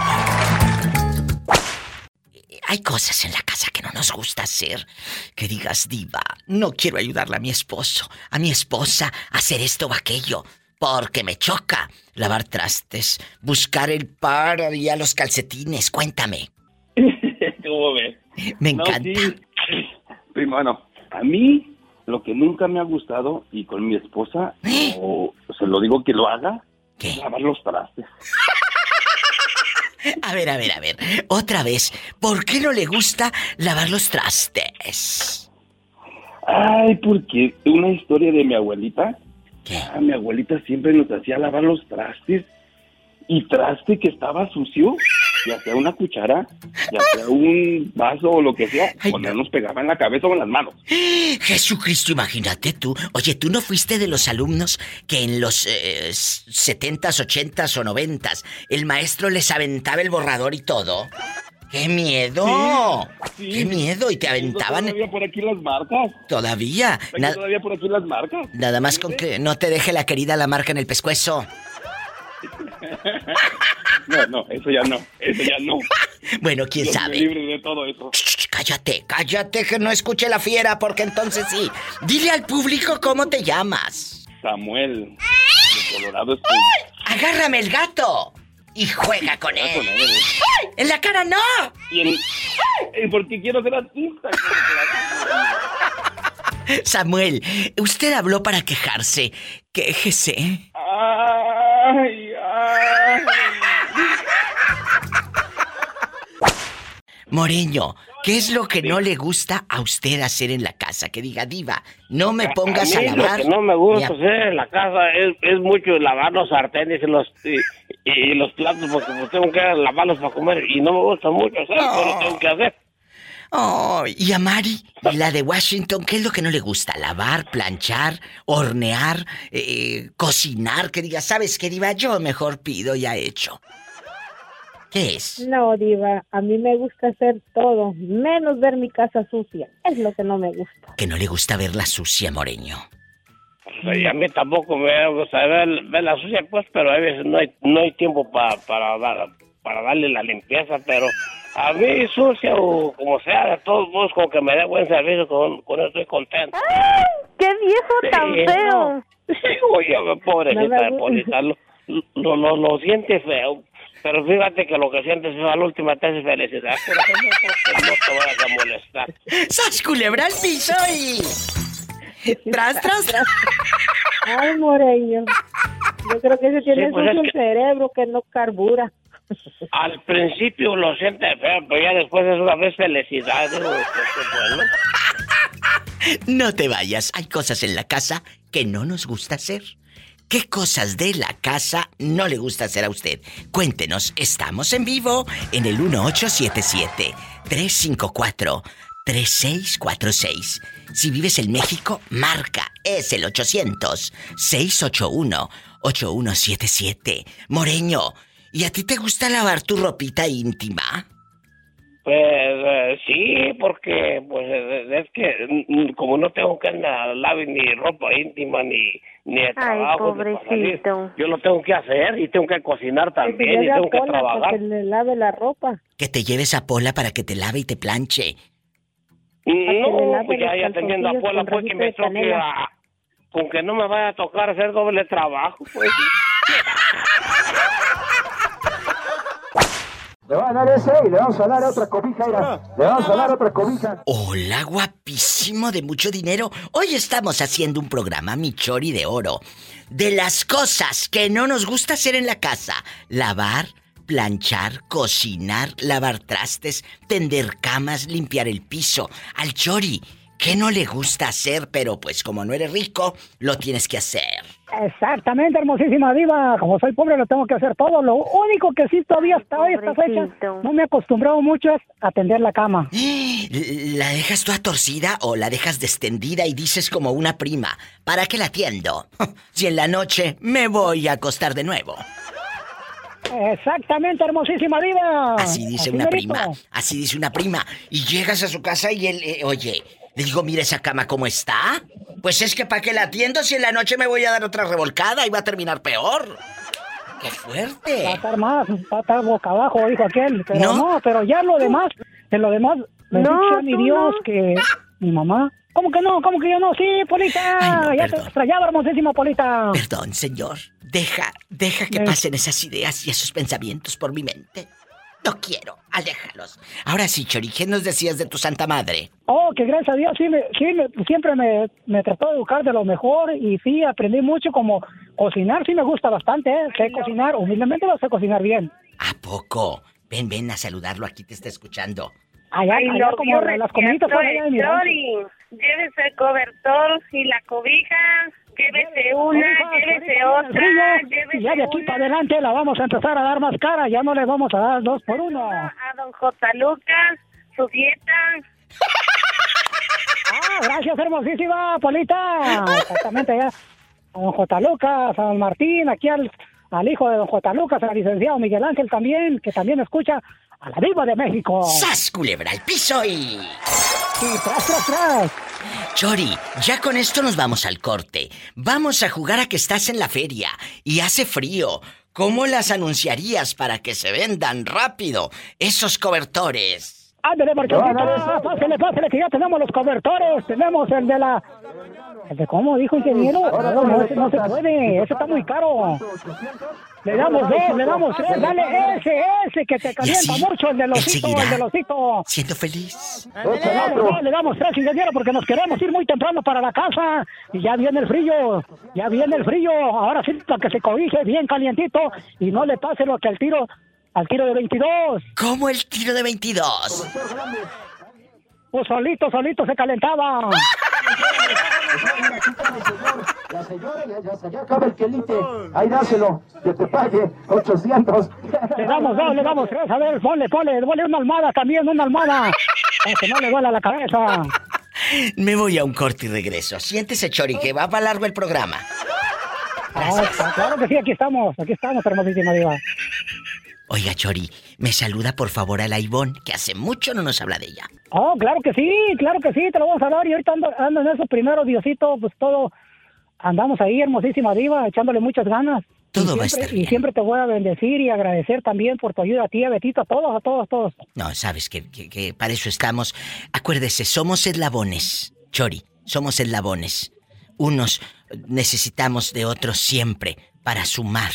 Hay cosas en la casa que no nos gusta hacer. Que digas, diva, no quiero ayudarle a mi esposo, a mi esposa a hacer esto o aquello. Porque me choca lavar trastes, buscar el par y a los calcetines. Cuéntame. <laughs> ¿Cómo ves? Me No, encanta. Sí, bueno, a mí lo que nunca me ha gustado y con mi esposa, o se lo digo que lo haga, lavar los trastes. <laughs> A ver, a ver, a ver. Otra vez, ¿por qué no le gusta lavar los trastes? Ay, porque una historia de mi abuelita. ¿Qué? Ah, mi abuelita siempre nos hacía lavar los trastes y traste que estaba sucio, ya sea una cuchara, ya sea un vaso o lo que sea, Ay, cuando no. nos pegaba en la cabeza o en las manos. Jesucristo, imagínate tú. Oye, ¿tú no fuiste de los alumnos que en los eh, 70s, 80s o 90s el maestro les aventaba el borrador y todo? ¡Qué miedo! Sí, ¡Qué miedo! Y te aventaban Todavía por aquí las marcas. todavía. Na- todavía por aquí las marcas. nada más con que no te deje la querida la marca en el pescuezo. <laughs> <laughs> No, no, eso ya no, eso ya no. Bueno, quién Dios sabe. libre de todo eso. Shh, cállate, cállate que no escuche la fiera, porque entonces sí. Dile al público cómo te llamas. Samuel, de Colorado Springs. Agárrame el gato y juega con con él. ¡En la cara no! Y el- eh, porque quiero ser artista. Samuel, usted habló para quejarse. Quéjese. Ay, ay. Moreño, ¿qué es lo que no le gusta a usted hacer en la casa? Que diga, diva, no me pongas a, lavar. Lo que no me gusta a- hacer en la casa es, es mucho lavar los sartenes y los y, y los platos porque pues, tengo que lavarlos para comer y no me gusta mucho hacer, pero lo tengo que hacer. Oh, y a Mari, la de Washington, ¿qué es lo que no le gusta? Lavar, planchar, hornear, eh, cocinar. Que diga, ¿sabes qué, diva? Yo mejor pido ya hecho. ¿Qué es? No, Diva, a mí me gusta hacer todo, menos ver mi casa sucia. Es lo que no me gusta. Que no le gusta verla sucia, Moreño. Y a mí tampoco me gusta ver, ver la sucia, pues, pero a veces no hay, no hay tiempo pa- para, dar, para darle la limpieza, pero mí sucia o como sea, de todos modos, con que me dé buen servicio, con, con eso estoy contento. ¡Qué viejo tan feo! no. Sí, oye, pobrecita No Polita, lo, lo, lo, lo siente feo. Pero fíjate que lo que sientes feo a la última te hace felicidad. Por eso no, te vayas a molestar. ¡Sas culebra al piso y... ¡Tras, tras, <laughs> tras! Ay, Moreño. Yo creo que ese tiene Sí, pues es el que- cerebro que no carbura. Al principio lo siente feo, pero ya después es una vez felicidad. Que- que bueno. No te vayas, hay cosas en la casa que no nos gusta hacer. ¿Qué cosas de la casa no le gusta hacer a usted? Cuéntenos, estamos en vivo en el 1877-354-3646. Si vives en México, marca, es el 800-681-8177. Moreño, ¿y a ti te gusta lavar tu ropita íntima? Pues eh, sí, porque pues eh, es que mm, como no tengo que andar lavar ni ropa íntima ni ni de trabajo ni para salir, pobrecito. yo lo tengo que hacer y tengo que cocinar Que también y tengo que para trabajar. que le lave la ropa. Que te lleves a Pola para que te lave y te planche. No, lave pues ya, teniendo a Pola con pues que me toque a- con que no me vaya a tocar hacer doble trabajo, pues. <laughs> Le van a dar ese y le vamos a dar otra cobija, mira. Le vamos a dar otra cobija. Hola, guapísimo de mucho dinero. Hoy estamos haciendo un programa, mi chori de oro, de las cosas que no nos gusta hacer en la casa. Lavar, planchar, cocinar, lavar trastes, tender camas, limpiar el piso. Al chori, ¿qué no le gusta hacer? Pero pues como no eres rico, lo tienes que hacer. Exactamente, hermosísima diva. Como soy pobre, lo tengo que hacer todo. Lo único que sí todavía hasta hoy, esta fecha, no me he acostumbrado mucho es atender la cama. <gasps> ¿La dejas toda torcida o la dejas destendida y dices como una prima? ¿Para qué la atiendo? <laughs> Si en la noche me voy a acostar de nuevo. Exactamente, hermosísima diva. Así dice una merito. prima, así dice una prima. Y llegas a su casa y él, eh, oye, le digo, mira esa cama cómo está. Pues es que para qué la atiendo si en la noche me voy a dar otra revolcada y va a terminar peor. ¡Qué fuerte! Va a estar más, va a estar boca abajo, dijo aquel. Pero No. no, pero ya lo demás, en lo demás, bendito No, sea mi Dios no. que mi mamá. ¿Cómo que no? ¿Cómo que yo no? Sí, Polita. ya te extrañaba, hermosísima Polita. Perdón, señor. Deja, deja que Me- pasen esas ideas y esos pensamientos por mi mente. No quiero, aléjalos. Ahora sí, Chori, ¿qué nos decías de tu santa madre? Oh, que gracias a Dios, sí, me, sí me- siempre me, me trató de educar de lo mejor y sí, aprendí mucho como cocinar, sí me gusta bastante, ¿eh? Sé cocinar, humildemente lo sé cocinar bien. ¿A poco? Ven, ven a saludarlo, aquí te está escuchando. Allá, Ay, allá como las comiditas allá de mi. Chori, llévese el cobertor y la cobija, llévese una, llévese otra, llévese y ya de aquí una para adelante la vamos a empezar a dar más cara, ya no le vamos a dar dos por uno. a don J. Lucas, su dieta. <laughs> Ah, gracias, hermosísima Polita. Exactamente, ya. A don J. Lucas, a don Martín, aquí al, al hijo de don J. Lucas, al licenciado Miguel Ángel también, que también escucha a la Diva de México. ¡Sas, culebra al piso y... Y tras, tras, tras. Chori, ya con esto nos vamos al corte. Vamos a jugar a que estás en la feria y hace frío. ¿Cómo las anunciarías para que se vendan rápido esos cobertores? Ándale, Marchesita, pásale, pásale, que ya tenemos los cobertores, tenemos el de la... ¿El de cómo dijo ingeniero? No, no, ese no se puede, ese está muy caro. Le damos dos, le damos tres, dale ese, ese, que te calienta mucho, el del osito, enseguida, el del osito. Siendo feliz. Le damos tres, ingeniero, porque nos queremos ir muy temprano para la casa. Y ya viene el frío, ya viene el frío. Ahora sí, para que se cobije bien calientito y no le pase lo que al tiro, al tiro de 22. ¿Cómo el tiro de 22? Pues solito, solito se calentaba. La señora ya, ya acaba el quelite. Ahí dáselo, que te pague 800. Le damos dos, le damos tres. A ver, ponle, ponle, ponle una almada también, una almada. Para que no le duela la cabeza. Me voy a un corte y regreso. Siéntese, Chori, que va para largo el programa. Ah, claro que sí, aquí estamos, aquí estamos, hermosísima diva. Oiga, Chori, me saluda por favor a la Ivonne, que hace mucho no nos habla de ella. Oh, claro que sí, claro que sí, te lo vamos a dar. Y ahorita ando, ando en eso primero, Diosito, pues todo. Andamos ahí, hermosísima diva, echándole muchas ganas. Todo va a estar Y siempre te voy a bendecir y agradecer también por tu ayuda a ti, a Betito, a todos, a todos, a todos. No, sabes que, que- que para eso estamos. Acuérdese, somos eslabones, Chori, somos eslabones. Unos necesitamos de otros siempre para sumar,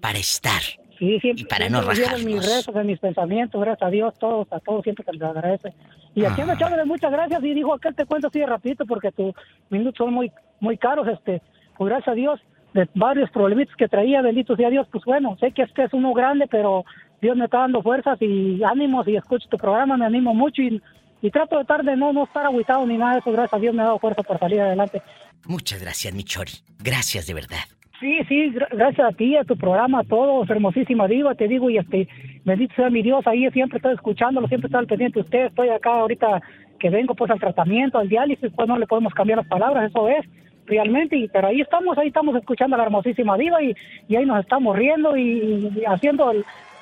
para estar. Sí, siempre, Y para no en mis rajarnos. rezos, mis pensamientos, gracias a Dios, todos, a todos siempre te les agradece. Y aquí ando echándole muchas gracias y dijo aquel te cuento así de rapidito porque tus minutos son muy, muy caros, este, pues gracias a Dios, de varios problemitas que traía, bendito sea Dios, pues bueno, sé que este es uno grande, pero Dios me está dando fuerzas y ánimos y escucho tu programa, me animo mucho y, y trato de estar de no, no estar aguitado ni nada de eso, gracias a Dios me ha dado fuerza para salir adelante. Muchas gracias, mi Chori. Gracias de verdad. Sí, sí, gra- gracias a ti, a tu programa, a todos, hermosísima diva, te digo, y este, bendito sea mi Dios, ahí siempre estoy escuchándolo, siempre estoy al pendiente de usted, estoy acá ahorita que vengo pues al tratamiento, al diálisis, pues no le podemos cambiar las palabras, eso es, realmente, y, pero ahí estamos, ahí estamos escuchando a la hermosísima diva y, y ahí nos estamos riendo y, haciendo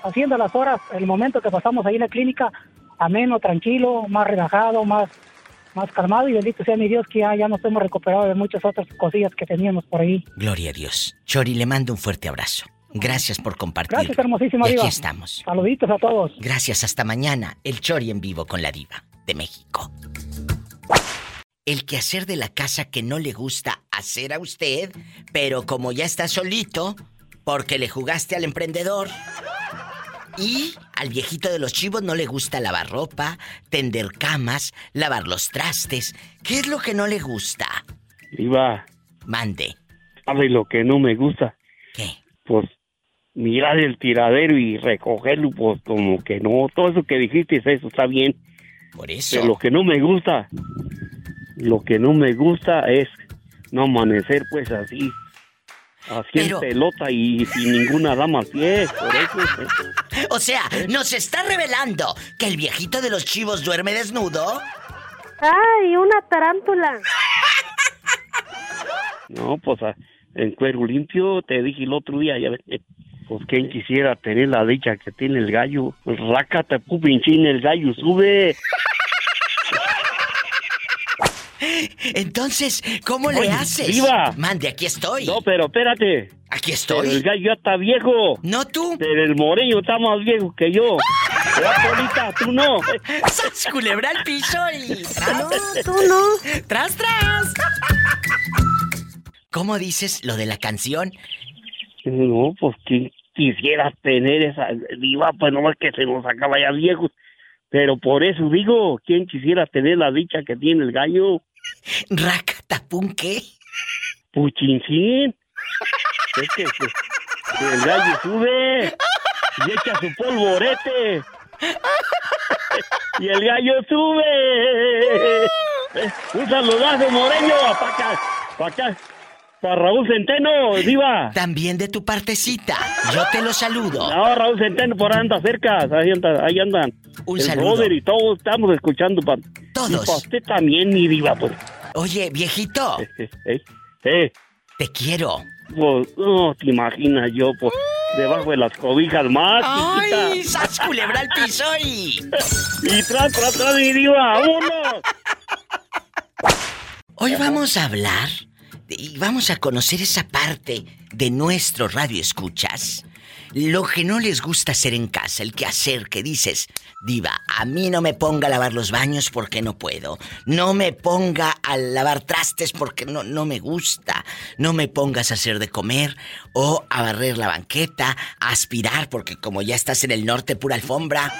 haciendo las horas, el momento que pasamos ahí en la clínica, ameno, tranquilo, más relajado, más más calmado y bendito sea mi Dios que ya, ya nos hemos recuperado de muchas otras cosillas que teníamos por ahí. Gloria a Dios. Chori, le mando un fuerte abrazo. Gracias por compartir. Gracias, hermosísima y aquí diva. estamos. Saluditos a todos. Gracias, hasta mañana. El Chori en vivo con la diva de México. El quehacer de la casa que no le gusta hacer a usted, pero como ya está solito, porque le jugaste al emprendedor. Y al viejito de los chivos no le gusta lavar ropa, tender camas, lavar los trastes. ¿Qué es lo que no le gusta? Iba, Mande. ¿sabes lo que no me gusta? ¿Qué? Pues mirar el tiradero y recogerlo, pues como que no. Todo eso que dijiste, eso está bien. Por eso. Pero lo que no me gusta, lo que no me gusta es no amanecer pues así. Así Pero- en pelota y sin ninguna dama al pie. Por eso. eh. O sea, nos está revelando que el viejito de los chivos duerme desnudo. ¡Ay, una tarántula! No, pues a- en cuero limpio, te dije el otro día, ya ves, pues quien quisiera tener la dicha que tiene el gallo. Pues, Rácate, pupinchín, el gallo sube. Entonces, ¿cómo Oye, le haces? viva. Mande, aquí estoy. No, pero espérate. Aquí estoy. Pero el gallo ya está viejo. No tú. Pero el moreño está más viejo que yo. ¿Verdad, Polita? Tú no. <laughs> ¡Sas, culebra al piso y... No, tú no. ¡Tras, tras! ¿Cómo dices lo de la canción? No, pues quien quisiera tener esa diva, pues no es que se nos acaba ya viejos. Pero por eso digo, ¿quién quisiera tener la dicha que tiene el gallo? ¿Racatapún qué? Puchincín. Es que, el gallo sube y echa su polvorete. Y el gallo sube. Un saludazo, Moreño, para acá, para acá, para Raúl Centeno, diva. También de tu partecita. Yo te lo saludo. No, Raúl Centeno por ahí anda cerca, ahí, anda, ahí andan. Un el saludo. brother y todos estamos escuchando. Pa, Todos. Y pa' usted también, mi diva, pues. Oye, viejito, <laughs> Eh, eh, te quiero. pues, no te imaginas yo, pues, debajo de las cobijas más, ¡Ay! chiquita. ¡Sas, culebra al piso y... <laughs> Y tras, tras, tras, mi diva, vámonos. Hoy vamos a hablar y vamos a conocer esa parte de nuestro radio escuchas. Lo que no les gusta hacer en casa, el que hacer que dices, diva, a mí no me ponga a lavar los baños porque no puedo. No me ponga a lavar trastes porque no, no me gusta. No me pongas a hacer de comer o a barrer la banqueta, a aspirar porque como ya estás en el norte, pura alfombra.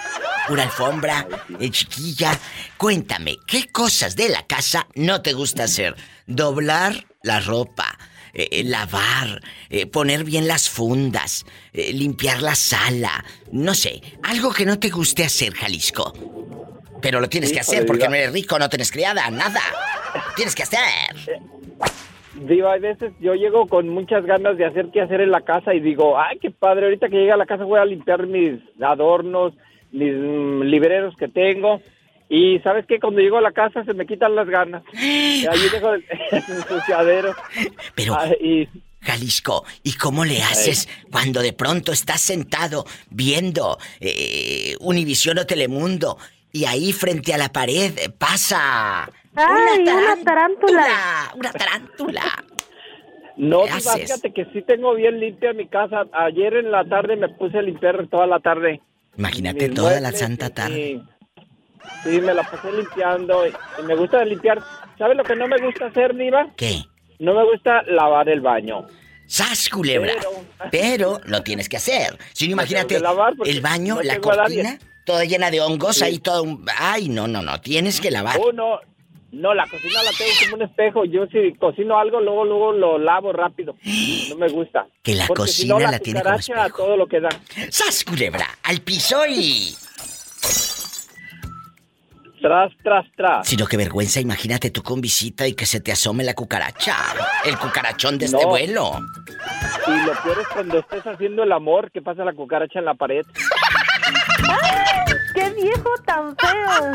Pura alfombra, eh, chiquilla. Cuéntame, ¿qué cosas de la casa no te gusta hacer? Doblar la ropa, eh, eh, lavar, eh, poner bien las fundas, eh, limpiar la sala. No sé, algo que no te guste hacer, Jalisco. Pero lo tienes que Híjole, hacer porque diva. no eres rico, no tienes criada, nada. Tienes que hacer. Diva, a veces yo llego con muchas ganas de hacer qué hacer en la casa y digo, ay, qué padre, ahorita que llegue a la casa voy a limpiar mis adornos, mis mm, libreros que tengo. Y ¿sabes qué? Cuando llego a la casa se me quitan las ganas. Y ahí dejo el, <laughs> el ensuciadero. Pero... Ah, y Jalisco, ¿y cómo le haces cuando de pronto estás sentado viendo eh, Univisión o Telemundo y ahí frente a la pared pasa ¡Ay, una tarántula! Una tarántula. No, ¿Qué Diva, haces? fíjate que sí tengo bien limpia mi casa. Ayer en la tarde me puse a limpiar toda la tarde. Imagínate Mis toda la santa y- tarde. Sí, me la pasé limpiando y, y me gusta limpiar. ¿Sabes lo que no me gusta hacer, Diva? ¿Qué? No me gusta lavar el baño. ¡Sas, culebra! Pero lo tienes que hacer. Si no, imagínate el baño, no la cortina, toda llena de hongos, Sí. ahí todo un... Ay, no, no, no, tienes que lavar. Oh, no, no, la cocina la tengo como un espejo. Yo si cocino algo, luego, luego lo lavo rápido. No me gusta. Que la Porque si no, cocina la tiene como a todo lo que da. ¡Sas, culebra! ¡Al piso y... Tras, tras, tras. Sino que vergüenza, imagínate tú con visita y que se te asome la cucaracha. El cucarachón de este No. vuelo. Y lo peor es cuando estés haciendo el amor, que pasa la cucaracha en la pared. ¡Qué viejo tan feo!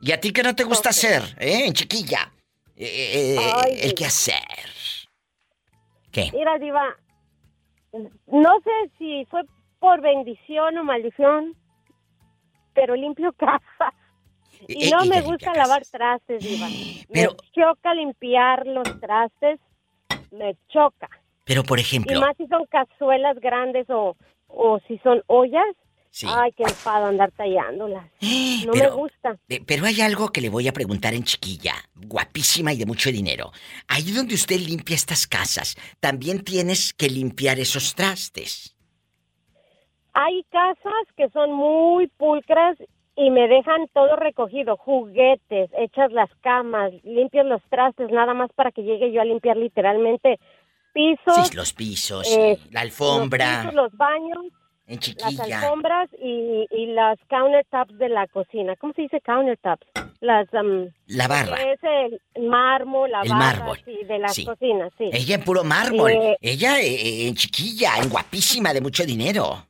¿Y a ti qué no te gusta hacer, eh, chiquilla? Eh, eh, Ay, el qué hacer. ¿Qué? Mira, Diva, no sé si fue por bendición o maldición, pero limpio <laughs> casa. Y Eh, no y me gusta lavar trastes. <gasps> Pero- Me choca limpiar los trastes, me choca. Pero, por Y ejemplo, más si son cazuelas grandes o, o si son ollas. Sí. Ay, qué enfado andar tallándolas. <gasps> No me Pero- gusta. eh, pero hay algo que le voy a preguntar en chiquilla, guapísima y de mucho dinero. Ahí donde usted limpia estas casas, también tienes que limpiar esos trastes. Hay casas que son muy pulcras y me dejan todo recogido, juguetes, hechas las camas, limpios los trastes, nada más para que llegue yo a limpiar literalmente pisos. Sí, los pisos, eh, la alfombra, Los, pisos, los baños, en las alfombras y, y las countertops de la cocina. ¿Cómo se dice countertops? Las... um, La barra. Es el mármol, la El barra, mármol, sí, de las sí. cocinas, sí. Ella en puro mármol. Eh, Ella eh, eh, en chiquilla, en guapísima, de mucho dinero.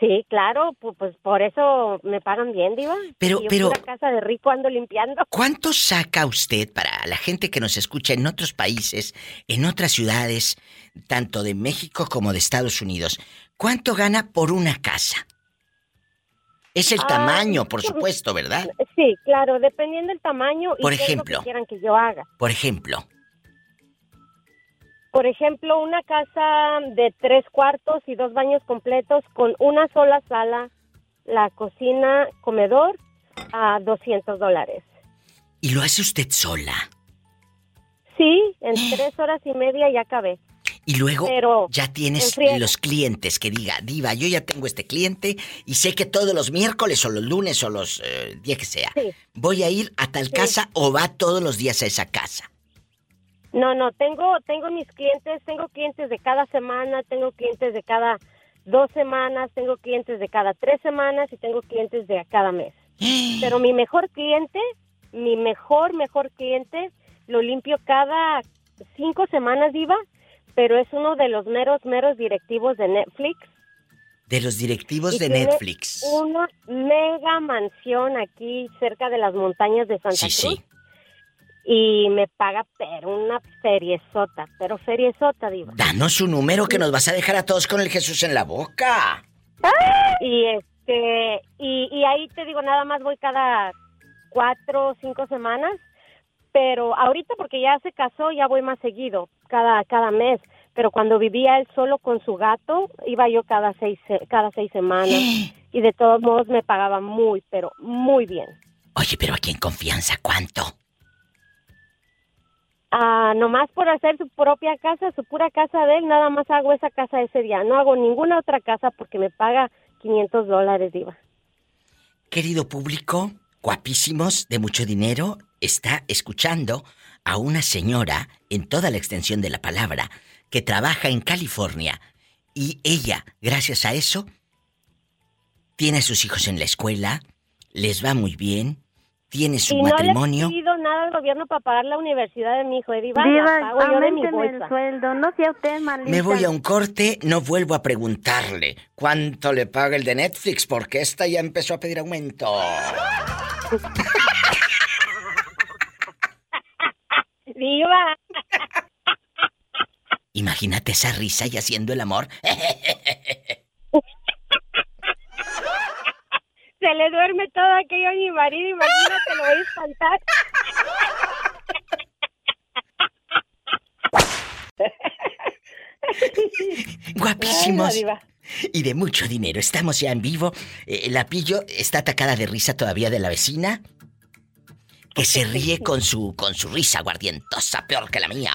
Sí, claro, pu- pues por eso me pagan bien, Diva. Pero- yo pero- pura casa de rico ando limpiando. ¿Cuánto saca usted para la gente que nos escucha en otros países, en otras ciudades, tanto de México como de Estados Unidos? ¿Cuánto gana por una casa? Es el Ah, tamaño, por <laughs> supuesto, ¿verdad? Sí, claro, dependiendo del tamaño y Por es lo ejemplo. que quieran que yo haga. Por ejemplo, Por ejemplo, una casa de tres cuartos y dos baños completos con una sola sala, la cocina, comedor, a 200 dólares. ¿y lo hace usted sola? Sí, en <gasps> tres horas y media ya acabé. Y luego Pero ya tienes los clientes que diga, Diva, yo ya tengo este cliente y sé que todos los miércoles o los lunes o los eh, días que sea, voy a ir a tal casa o va todos los días a esa casa. No, no, tengo, tengo mis clientes, tengo clientes de cada semana, tengo clientes de cada dos semanas, tengo clientes de cada tres semanas y tengo clientes de cada mes. <gasps> Pero mi mejor cliente, mi mejor, mejor cliente, lo limpio cada cinco semanas, Diva, pero es uno de los meros, meros directivos de Netflix. De los directivos y de tiene Netflix. Una mega mansión aquí cerca de las montañas de Santa Sí, Cruz sí. Y me paga pero una feriezota, pero feriezota, diva. Danos su número que nos vas a dejar a todos con el Jesús en la boca. Y este y, y ahí te digo nada más voy cada cuatro o cinco semanas, pero ahorita porque ya se casó ya voy más seguido, cada cada mes. Pero cuando vivía él solo con su gato iba yo cada seis se- cada seis semanas y de todos modos me pagaba muy pero muy bien. Oye, pero aquí en confianza, ¿cuánto? Ah, nomás por hacer su propia casa, su pura casa de él, nada más hago esa casa ese día. No hago ninguna otra casa porque me paga 500 dólares, Diva. Querido público, guapísimos, de mucho dinero, está escuchando a una señora, en toda la extensión de la palabra, que trabaja en California. Y ella, gracias a eso, tiene a sus hijos en la escuela, les va muy bien, tiene su y matrimonio. no le pido nada al gobierno para pagar la universidad de mi hijo, Diva. pago yo de mi auménteme el bolsa. sueldo, no sea usted malita. Me voy a un corte, no vuelvo a preguntarle cuánto le paga el de Netflix, porque esta ya empezó a pedir aumento. <laughs> Diva. Imagínate esa risa y haciendo el amor. <laughs> Se le duerme todo aquello a mi marido, imagínate, lo voy a espantar. Guapísimos. Ay. Y de mucho dinero. Estamos ya en vivo. Eh, la pillo está atacada de risa todavía de la vecina. Que se ríe con su, con su risa guardientosa, peor que la mía.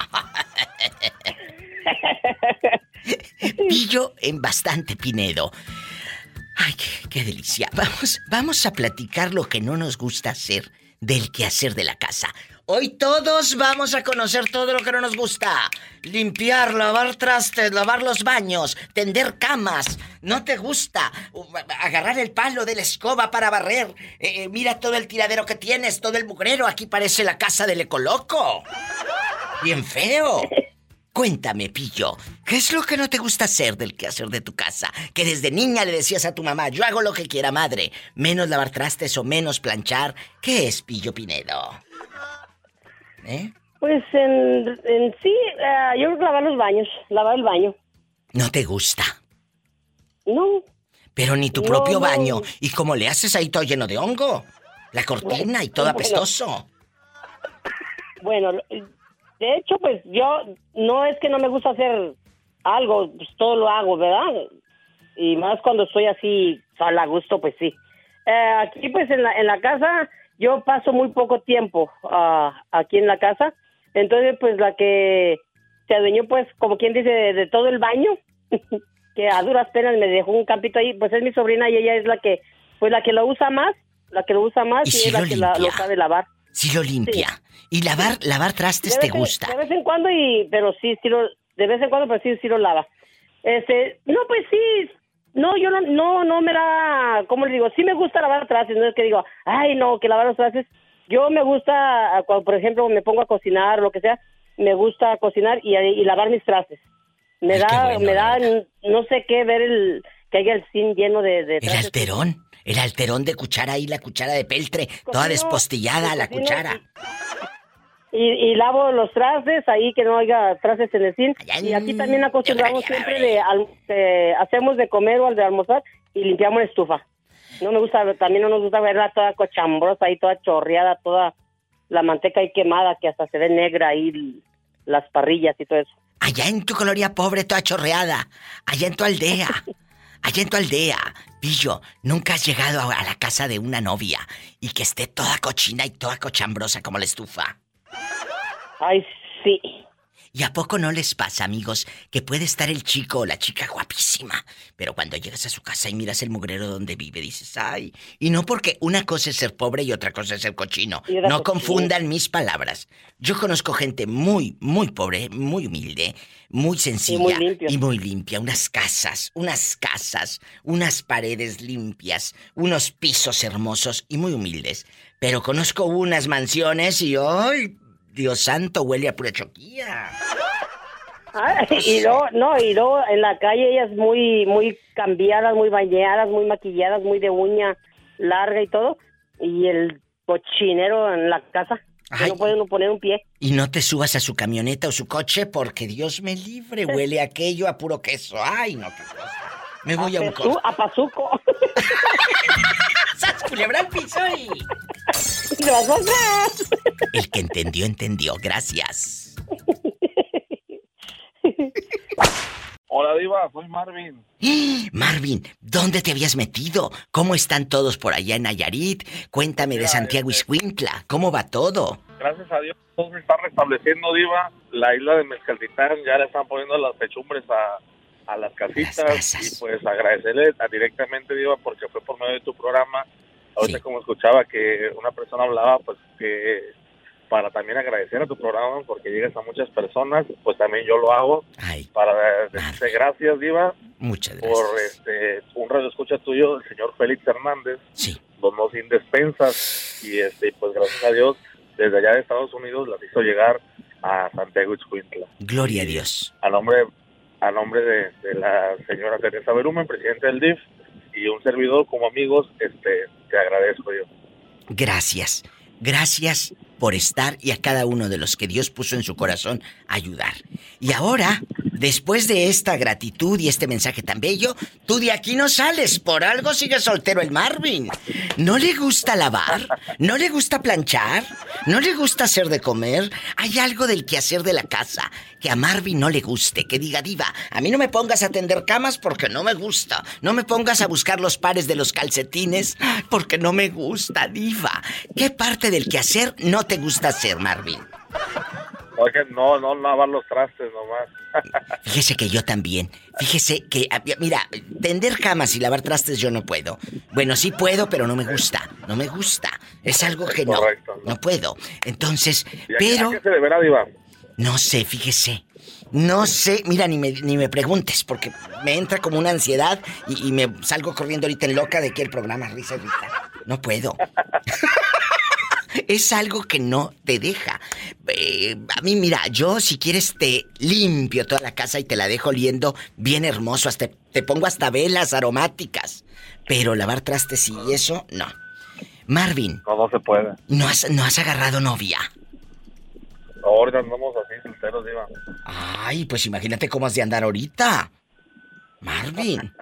<laughs> Pillo en bastante Pinedo. Ay, qué, delicia. Vamos, vamos a platicar lo que no nos gusta hacer del quehacer de la casa. Hoy todos vamos a conocer todo lo que no nos gusta. Limpiar, lavar trastes, lavar los baños, tender camas. ¿No te gusta? Uh, Agarrar el palo de la escoba para barrer. Eh, eh, mira todo el tiradero que tienes, todo el mugrero. Aquí parece la casa del ecoloco. Bien feo. Cuéntame, Pillo, ¿qué es lo que no te gusta hacer del quehacer de tu casa? Que desde niña le decías a tu mamá, yo hago lo que quiera, madre. Menos lavar trastes o menos planchar. ¿Qué es, Pillo Pinedo? ¿Eh? Pues en, en sí, eh, yo lavar los baños, lavar el baño. No te gusta. No, Pero ni tu No, propio no. baño. ¿Y cómo le haces ahí todo lleno de hongo? La cortina y todo Bueno. apestoso. bueno, de hecho, pues yo no es que no me gusta hacer algo, pues todo lo hago, ¿verdad? Y más cuando estoy así, al a gusto, pues sí. Eh, aquí, pues en la, en la casa, yo paso muy poco tiempo ah, aquí en la casa. Entonces, pues la que se adueñó, pues, como quien dice, de, de todo el baño, <laughs> que a duras penas me dejó un campito ahí, pues es mi sobrina y ella es la que, pues la que lo usa más, la que lo usa más Y es la que la- lo sabe lavar. Sí lo limpia. Y lavar, lavar trastes te en- gusta. De vez en cuando, y, pero sí, sí lo, de vez en cuando, pues sí, sí lo lava. Este, no, pues sí, no, yo no, no, no me da, ¿cómo le digo? Sí me gusta lavar trastes, no es que digo, ay, no, que lavar los trastes. Yo me gusta, ah, cuando, por ejemplo, me pongo a cocinar o lo que sea, me gusta cocinar y, y lavar mis trastes. Me da, me da, no sé qué, ver el, que haya el zinc lleno de, de El trastes. alterón. El alterón de cuchara ahí, la cuchara de peltre, toda despostillada la cocino cuchara. y, y lavo los trastes ahí que no haya trastes en el zinc y aquí también acostumbramos siempre de, hacemos de comer o al de almorzar y limpiamos la estufa no me gusta también no nos gusta verla toda cochambrosa ahí toda chorreada toda la manteca ahí quemada que hasta se ve negra ahí las parrillas y todo eso Allá en tu colonia pobre, toda chorreada. Allá en tu aldea. <laughs> Allá en tu aldea. Pillo, nunca has llegado a, la casa de una novia y que esté toda cochina y toda cochambrosa como la estufa. Ay, sí. ¿Y a poco no les pasa, amigos, que puede estar el chico o la chica guapísima, pero cuando llegas a su casa y miras el mugrero donde vive, dices, ay, y no porque una cosa es ser pobre y otra cosa es ser cochino. Y No confundan mis palabras. Yo conozco gente muy, muy pobre, muy humilde, muy sencilla muy limpia. y muy limpia. Unas casas, unas casas, unas paredes limpias, unos pisos hermosos y muy humildes. Pero conozco unas mansiones y, ay, Dios santo, huele a pura choquía. Ay, y luego, no, y luego en la calle ellas muy, muy cambiadas, muy bañadas, muy maquilladas, muy de uña larga y todo. Y el cochinero en la casa. Que no puede uno poner un pie. Y no te subas a su camioneta o su coche porque Dios me libre, huele aquello a puro queso. Ay, no, qué cosa. Me voy a, un corte. a pazuco. <laughs> ¡Sas, culebra al piso y... El que entendió, entendió. Gracias. Hola, Diva, soy Marvin. <gasps> Marvin, ¿dónde te habías metido? ¿Cómo están todos por allá en Nayarit? Cuéntame de Santiago Iscuintla. ¿Cómo va todo? Gracias a Dios, todo se está restableciendo, Diva. La isla de Mezcaltitán ya le están poniendo las techumbres a, a las casitas. Y pues agradecerle a- directamente, Diva, porque fue por medio de tu programa. Ahorita, como escuchaba que una persona hablaba, pues que para también agradecer a tu programa, porque llegas a muchas personas, pues también yo lo hago. para decirte gracias, Diva. Muchas Por este, un radio escucha tuyo, el señor Félix Hernández. Don No Sin Despensas. Y este, pues gracias a Dios, desde allá de Estados Unidos las hizo llegar a Santiago Itzcuintla. Gloria a Dios. A nombre, a nombre de, de la señora Teresa Berumen, presidente del DIF, y un servidor como amigos, este, te agradezco yo. Gracias. Gracias por estar y a cada uno de los que Dios puso en su corazón ayudar. Y ahora, después de esta gratitud y este mensaje tan bello, tú de aquí no sales. Por algo sigue soltero el Marvin. ¿No le gusta lavar? ¿No le gusta planchar? ¿No le gusta hacer de comer? Hay algo del quehacer de la casa que a Marvin no le guste. Que diga, diva, a mí no me pongas a tender camas porque no me gusta. No me pongas a buscar los pares de los calcetines porque no me gusta, diva. ¿Qué parte del quehacer no te gusta hacer, Marvin? Oye, no, no lavar los trastes nomás. <laughs> Fíjese que yo también. Fíjese que, ah, mira, tender camas y lavar trastes yo no puedo. Bueno, sí puedo, pero no me gusta. No me gusta. Es algo que no. No puedo. Entonces, ¿Y a- pero. ¿A qué se deberá, Diva? No sé, fíjese. No sé, mira, ni me, ni me preguntes, porque me entra como una ansiedad y, y me salgo corriendo ahorita en loca de que el programa risa y risa. No puedo. <laughs> es algo que no te deja. Eh, a mí, mira, yo si quieres te limpio toda la casa y te la dejo oliendo bien hermoso, hasta te pongo hasta velas aromáticas. Pero lavar trastes y eso, no. Marvin, No, no se puede. ¿no has, no has agarrado novia? Ahora andamos así solteros, Diva. Ay, pues imagínate cómo has de andar ahorita. Marvin.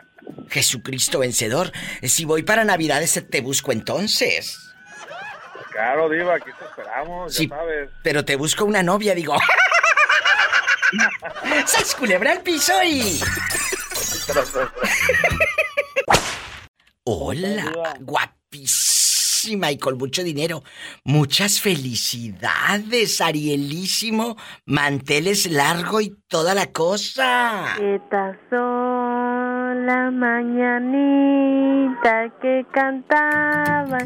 Jesucristo vencedor. Si voy para Navidades te busco entonces. Claro, Diva, aquí te esperamos, Sí, ya sabes. pero te busco una novia, digo. <laughs> ¡Sas culebra al piso y... <laughs> Hola, guapísima y con mucho dinero. Muchas felicidades, Arielísimo. Manteles largo y toda la cosa. Estas son las mañanitas que cantaba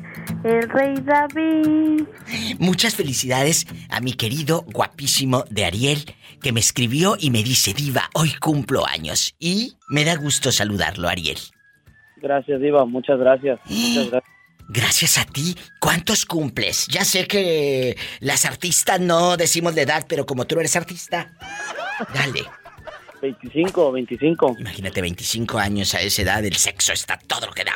el rey David. Muchas felicidades a mi querido guapísimo de Ariel, que me escribió y me dice, Diva, hoy cumplo años. Y me da gusto saludarlo, Ariel. Gracias, Diva, muchas gracias. <gasps> Muchas gracias. Gracias a ti. ¿Cuántos cumples? Ya sé que las artistas no decimos de edad, pero como tú eres artista, dale. 25, 25. Imagínate 25 años a esa edad, el sexo está todo lo que da.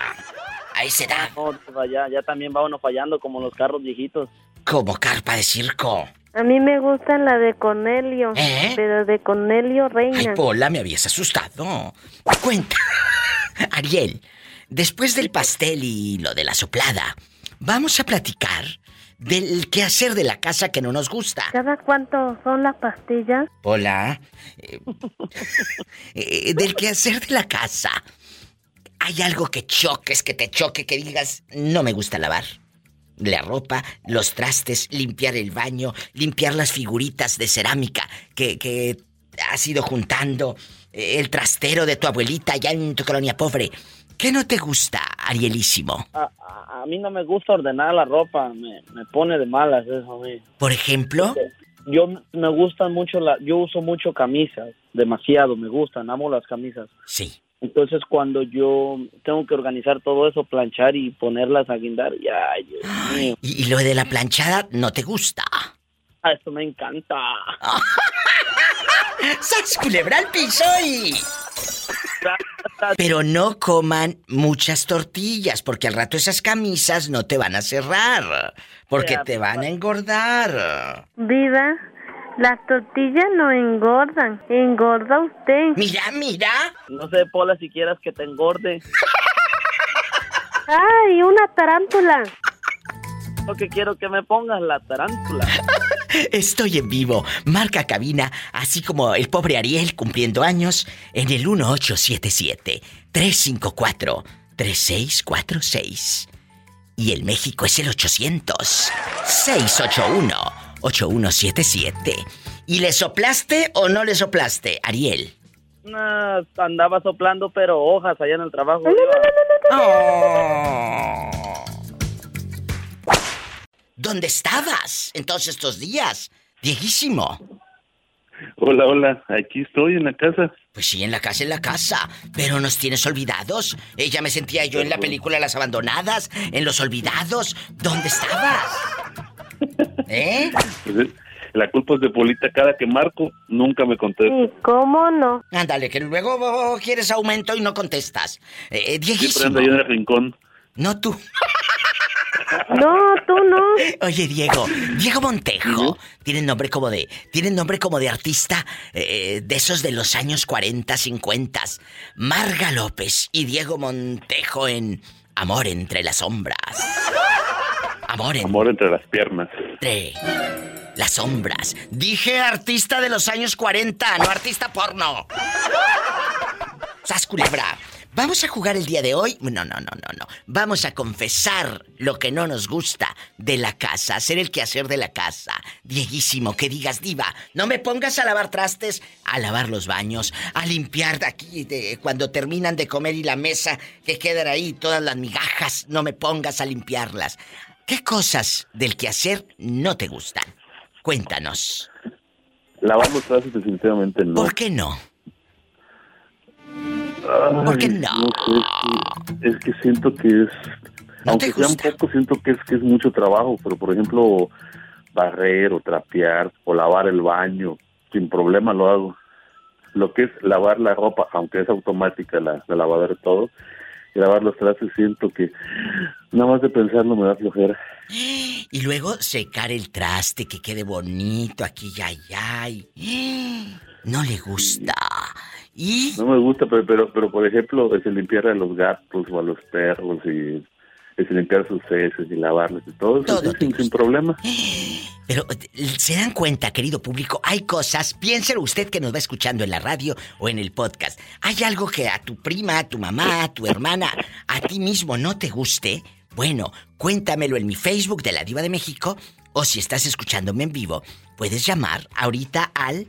A esa edad, No, Diva, ya, ya también va uno fallando como los carros viejitos. como carpa de circo. A mí me gusta la de Cornelio, ¿Eh? pero de Cornelio Ay, Reina. Pola, me habías asustado. Cuenta. <laughs> Ariel, después del pastel y lo de la soplada, vamos a platicar del quehacer de la casa que no nos gusta. ¿Cada cuánto son las pastillas? Hola. <laughs> Eh, eh, del quehacer de la casa. ¿Hay algo que choques, que te choque, que digas, no me gusta lavar? La ropa, los trastes, limpiar el baño, limpiar las figuritas de cerámica que, que has ido juntando, eh, el trastero de tu abuelita allá en tu colonia pobre. ¿Qué no te gusta, Arielísimo? A, a- a mí no me gusta ordenar la ropa, me, me pone de malas eso a mí. Por ejemplo, Yo me gustan mucho, la, yo uso mucho camisas, demasiado, me gustan, amo las camisas. Sí. Entonces cuando yo tengo que organizar todo eso, planchar y ponerlas a guindar, ya, Dios mío. y, y lo de la planchada no te gusta. Ah, Esto me encanta. <laughs> ¡Sas culebra al piso y... Pero no coman muchas tortillas, porque al rato esas camisas no te van a cerrar, porque te van a engordar. Viva, las tortillas no engordan, engorda usted. Mira, mira. No sé, Pola, si quieras que te engorde. <laughs> ¡Ay, una tarántula! Lo que quiero que me pongas la tarántula. Estoy en vivo. Marca cabina, así como el pobre Ariel cumpliendo años, en el 1877-354-3646. Y el México es el 800-681-8177. ¿Y le soplaste o no le soplaste, Ariel? Nah, andaba soplando, pero hojas allá en el trabajo. Oh. ¿Dónde estabas en todos estos días? Dieguísimo. Hola, hola, aquí estoy en la casa. Pues sí, en la casa, en la casa. Pero nos tienes olvidados. Ella me sentía yo en la película Las Abandonadas, en Los Olvidados. ¿Dónde estabas? <laughs> ¿Eh? Pues, eh, la culpa es de Polita, cada que marco, nunca me contesta. ¿Y cómo no? Ándale, que luego oh, quieres aumento y no contestas. Eh, eh, Siempre Dieguísimo. anda yo en el rincón. No tú. No, tú no. Oye, Diego, Diego Montejo, tiene nombre como de, tiene nombre como de artista eh, de esos de los años 40, 50. Marga López y Diego Montejo en Amor entre las sombras. Amor en- Amor entre las piernas. entre las sombras. Dije artista de los años 40, no artista porno. Sas culebra. Vamos a jugar el día de hoy. No, no, no, no, no. Vamos a confesar lo que no nos gusta de la casa, hacer el quehacer de la casa. Dieguísimo, que digas, diva, no me pongas a lavar trastes, a lavar los baños, a limpiar de aquí de, cuando terminan de comer y la mesa que quedan ahí todas las migajas, no me pongas a limpiarlas. ¿Qué cosas del quehacer no te gustan? Cuéntanos. Lavar los trastes definitivamente no. ¿Por qué no? Ay, ¿Por qué no? sé, es, que, es que siento que es... aunque sea un poco, siento que es, que es mucho trabajo, pero por ejemplo, barrer o trapear o lavar el baño, sin problema lo hago. Lo que es lavar la ropa, aunque es automática la, la lavadora y todo, y lavar los trastes siento que nada más de pensarlo me da flojera. <gasps> Y luego secar el traste, que quede bonito aquí y allá. y- <gasps> No le gusta. Y No me gusta, pero, pero, pero por ejemplo, es el limpiar a los gatos o a los perros y es limpiar sus heces y lavarles y todo, eso sin, sin problema. <gasps> Pero se dan cuenta, querido público, hay cosas, piénselo usted que nos va escuchando en la radio o en el podcast. Hay algo que a tu prima, a tu mamá, a tu hermana, a ti mismo no te guste. Bueno, cuéntamelo en mi Facebook de la Diva de México o si estás escuchándome en vivo, puedes llamar ahorita al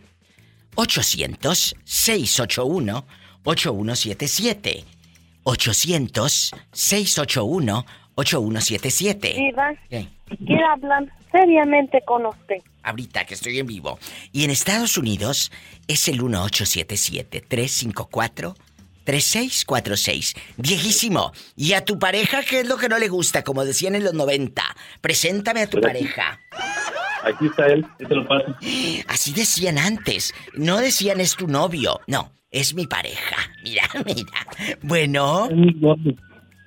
800-681-8177. 800-681-8177. Diva, ¿Qué? quiero hablar seriamente con usted. ahorita que estoy en vivo. Y en Estados Unidos es el 1877-354-3646. Viejísimo. ¿Y a tu pareja qué es lo que no le gusta? Como decían en los 90. Preséntame a tu aquí- pareja. Aquí está él, yo te lo paso. <gasps> Así decían antes. No decían es tu novio. No, es mi pareja. <laughs> Mira, mira. Bueno.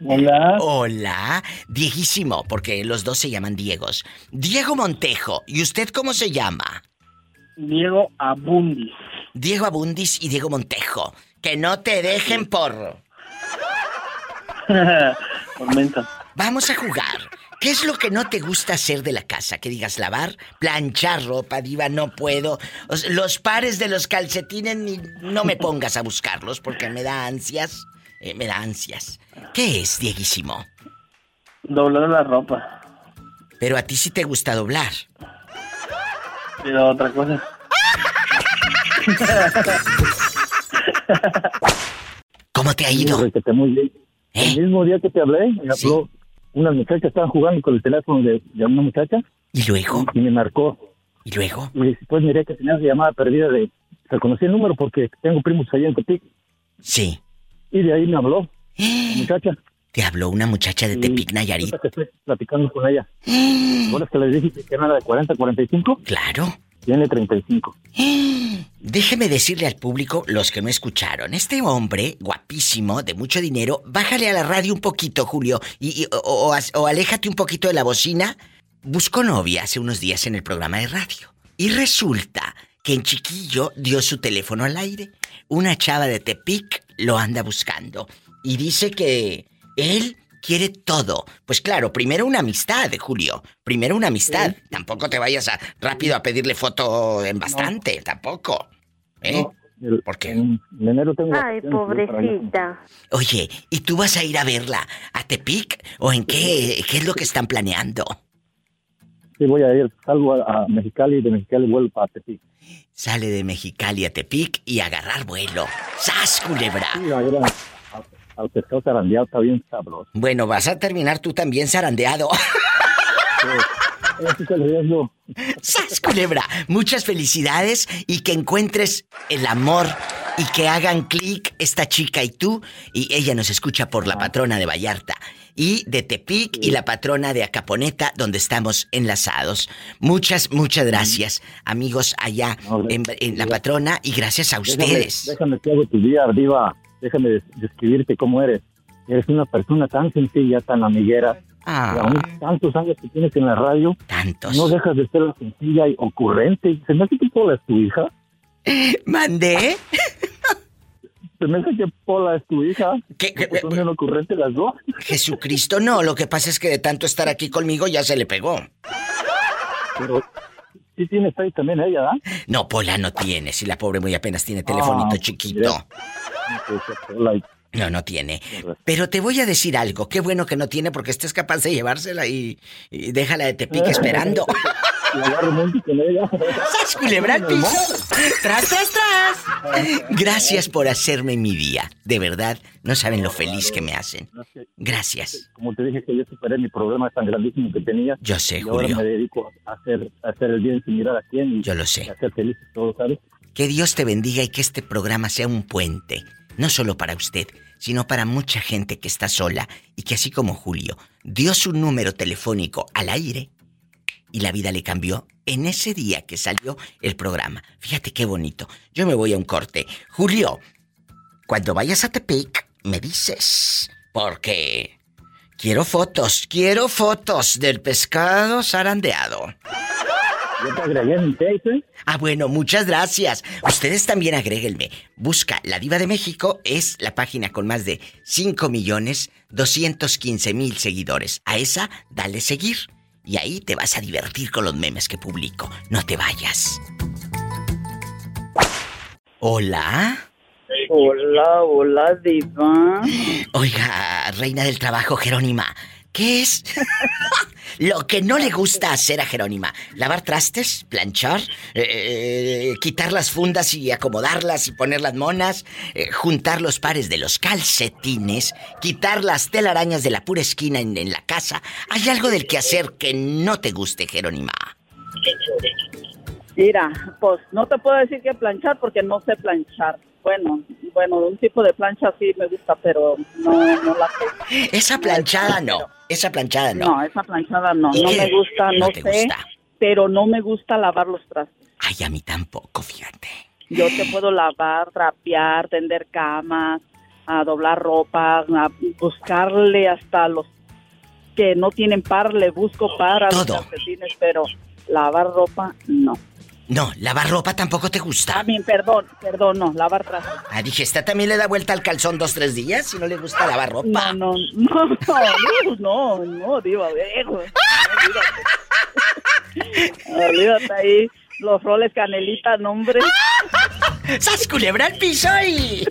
Hola. Hola. Viejísimo, porque los dos se llaman Diegos. Diego Montejo. ¿Y usted cómo se llama? Diego Abundis. Diego Abundis y Diego Montejo. Que no te dejen por... <laughs> Tormenta. Vamos a jugar. ¿Qué es lo que no te gusta hacer de la casa? Que digas lavar, planchar ropa, diva, no puedo. O sea, los pares de los calcetines ni no me pongas a buscarlos porque me da ansias. Eh, me da ansias. ¿Qué es, Dieguísimo? Doblar la ropa. Pero a ti sí te gusta doblar. Pero otra cosa. ¿Cómo te ha ido? Muy bien. El mismo día que te hablé, me habló unas muchachas estaban jugando con el teléfono de, de una muchacha. ¿Y luego? Y me marcó. ¿Y luego? Y después miré que tenía llamada perdida de... Reconocí el número porque tengo primos allá en Tepic. Sí. Y de ahí me habló. la <gasps> muchacha. Te habló una muchacha de Tepic, Nayarit. Que estoy platicando con ella. <gasps> Ahora que les dije que era de 40, 45. Claro. Tiene 35. Déjeme decirle al público, los que no escucharon, este hombre, guapísimo, de mucho dinero, bájale a la radio un poquito, Julio, y, o- o aléjate un poquito de la bocina. Buscó novia hace unos días en el programa de radio. Y resulta que en chiquillo dio su teléfono al aire. Una chava de Tepic lo anda buscando. Y dice que él quiere todo. Pues claro, primero una amistad, Julio. Primero una amistad. Tampoco te vayas a, rápido a pedirle foto en bastante, tampoco. ¿Eh? ¿Por qué? En enero tengo... Ay, pobrecita. Oye, ¿y tú vas a ir a verla a Tepic o en qué qué es lo que están planeando? Sí, voy a ir. Salgo a, a Mexicali y de Mexicali vuelvo para Tepic. Sale de Mexicali a Tepic y agarrar vuelo. ¡Sas, culebra! Sí, a a- a- al pescado zarandeado está bien sabroso. Bueno, vas a terminar tú también zarandeado. <laughs> Ese es el riesgo. ¡Sas, culebra! Muchas felicidades y que encuentres el amor y que hagan clic esta chica y tú. Y ella nos escucha por la patrona de Vallarta y de Tepic y la patrona de Acaponeta, donde estamos enlazados. Muchas, muchas gracias, amigos allá en, en la patrona y gracias a ustedes. Déjame, déjame que hago tu día, Diva. Déjame des- describirte cómo eres. Eres una persona tan sencilla, tan amiguera, Ah. Y aún tantos años que tienes en la radio, Tantos. no dejas de ser la sencilla y ocurrente. ¿Se me hace que Pola es tu hija? <laughs> ¿Mandé? <laughs> Se me hace que Pola es tu hija. ¿Qué, Porque son bien ocurrentes las dos. Jesucristo, no. Lo que pasa es que de tanto estar aquí conmigo ya se le pegó. Pero sí tienes ahí también ella, ¿verdad? No, Pola no tiene. Si la pobre muy apenas tiene telefonito Ah, chiquito. Pues, No, no tiene. Pero te voy a decir algo. Qué bueno que no tiene porque estés capaz de llevársela y, y déjala de Tepic esperando. <laughs> Y agarro monte con ella. ¡Sas, culebra al piso! ¡Tras, tras, tras! Gracias por hacerme mi día. De verdad, no saben lo feliz que me hacen. Gracias. Como te dije que yo superé mi problema tan grandísimo que tenía. Yo sé, y ahora Julio. me dedico a hacer, a hacer el bien sin mirar a quién. Y Yo lo sé. A ser feliz todos, ¿sabes? Que Dios te bendiga y que este programa sea un puente, no solo para usted, sino para mucha gente que está sola y que así como Julio dio su número telefónico al aire y la vida le cambió en ese día que salió el programa. Fíjate qué bonito. Yo me voy a un corte. Julio, cuando vayas a Tepic, me dices, porque quiero fotos, quiero fotos del pescado zarandeado. Yo te agregué en Face, Ah, bueno, muchas gracias. Ustedes también agréguenme. Busca La Diva de México, es la página con más de 5 millones 215 mil seguidores. A esa, dale seguir. Y ahí te vas a divertir con los memes que publico. No te vayas. Hola. Hola, hola, diva. <gasps> Oiga, reina del trabajo, Jerónima. ¿Qué es <laughs> lo que no le gusta hacer a Jerónima? ¿Lavar trastes? ¿Planchar? eh, ¿Quitar las fundas y acomodarlas y poner las monas? eh, ¿Juntar los pares de los calcetines? ¿Quitar las telarañas de la pura esquina en, en la casa? ¿Hay algo del que hacer que no te guste, Jerónima? Mira, pues no te puedo decir que planchar porque no sé planchar. Bueno, bueno, un tipo de plancha sí me gusta, pero no, no la sé. Esa planchada no. Esa planchada no. No, esa planchada no. ¿Y No me gusta, No no, te sé. gusta. Pero no me gusta lavar los trastes. Ay, a mí tampoco, fíjate. Yo te puedo lavar, trapear, tender camas, a doblar ropa, a buscarle hasta los que no tienen par, le busco par a los Todo. calcetines, pero lavar ropa, no. No, lavar ropa tampoco te gusta. A mí, perdón, perdón, no, lavar trastes. Ah, dije, ¿esta también le da vuelta al calzón dos, tres días si no le gusta lavar ropa? No, no, no, no, no, diva, viejo. Olvídate. Olvídate ahí, los roles canelita, nombre. ¡Sas culebra al piso y...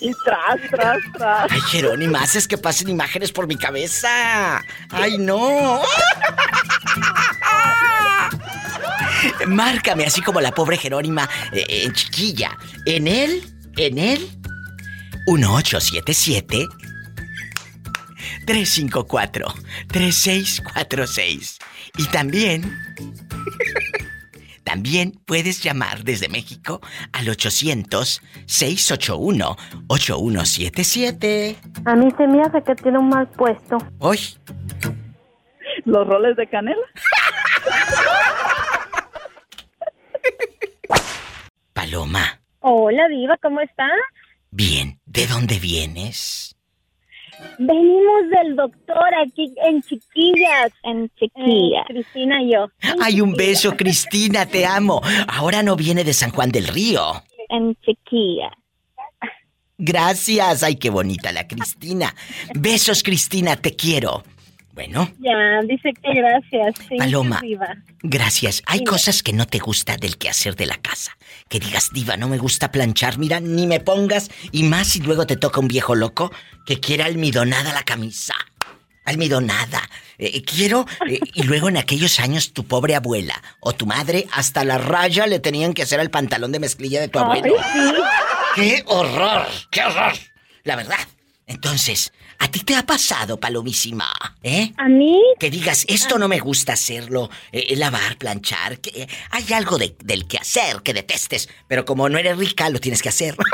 Y tras, tras, tras. Ay, Jerónima, haces que pasen imágenes por mi cabeza. ¡Ay, no! Márcame así como la pobre Jerónima eh, en chiquilla. En él, en él, 1877 354 3646. Y también También puedes llamar desde México al 800-681-8177. A mí se me hace que tiene un mal puesto. Hoy. Los roles de canela. <laughs> Paloma, Hola, Diva, ¿cómo estás? bien, ¿de dónde vienes? Venimos del doctor aquí en Chiquillas. En Chiquillas. Cristina y yo. Hay un beso, Cristina, te amo. Ahora no viene de San Juan del Río. En Chiquillas. Gracias, ay, qué bonita la Cristina. Besos, Cristina, te quiero. Bueno, Ya, dice que gracias. Sí, Paloma. Gracias. Hay cosas que no te gusta del quehacer de la casa. Que digas, diva, no me gusta planchar, mira, ni me pongas. Y más si luego te toca un viejo loco que quiera almidonada la camisa. Almidonada. Eh, quiero... eh, y luego en aquellos años tu pobre abuela o tu madre hasta la raya le tenían que hacer al pantalón de mezclilla de tu abuelo. ¡Qué horror! ¡Qué horror! La verdad. Entonces, ¿a ti te ha pasado, palomísima? ¿Eh? ¿A mí? Que digas, esto no me gusta hacerlo, eh, lavar, planchar, que eh, hay algo de- del que hacer que detestes, pero como no eres rica, lo tienes que hacer. <laughs>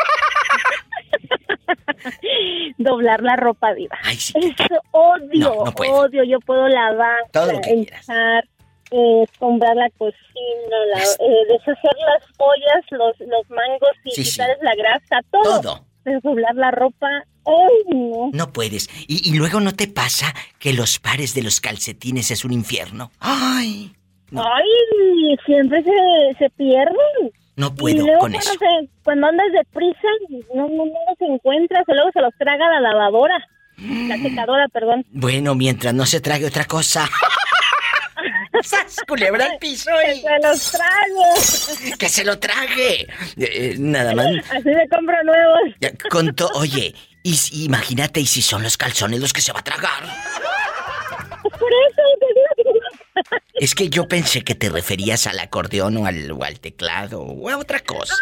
Doblar la ropa, Diva. Ay, sí. Eso odio, No, no puedo. odio. Yo puedo lavar, Todo lo que echar, eh, escombrar la cocina, la- eh, deshacer las ollas, los, los mangos y Sí, sí. quitarles la grasa, todo. Todo, de doblar la ropa. ¡Ay, no! No puedes. Y, y luego no te pasa que los pares de los calcetines es un infierno. ¡Ay! ¡Ay! Siempre se, se pierden. No y puedo luego con cuando, eso. se- cuando andas deprisa, no, no, no los encuentras. Y luego se los traga la lavadora. La secadora, perdón. Bueno, mientras no se trague otra cosa. ¡Sas, culebra al piso! <laughs> ¡Que se los trago! <laughs> ¡Que se lo trague! Eh, eh, nada más. Así me compro nuevos. Ya, Contó, oye, y, si- imagínate, ¿y si son los calzones los que se va a tragar? Por eso te digo que- Es que yo pensé que te referías al acordeón o al, o al teclado o a otra cosa.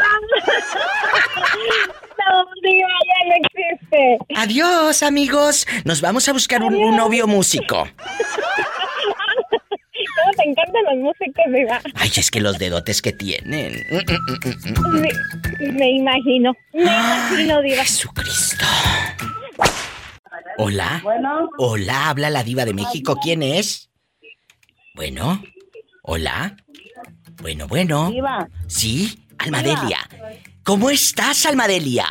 No, diga, ya no existe. Adiós, amigos. Nos vamos a buscar un, un novio músico. <laughs> ¿Cómo te encantan los músicos, diga? Ay, es que los dedotes que tienen. Me, me imagino. Me imagino, diva. Jesucristo. Hola. Bueno. Hola, habla la diva de México. ¿Quién es? Bueno. Hola. Bueno, bueno. Diva. Sí, Almadelia. ¿Cómo estás, Almadelia?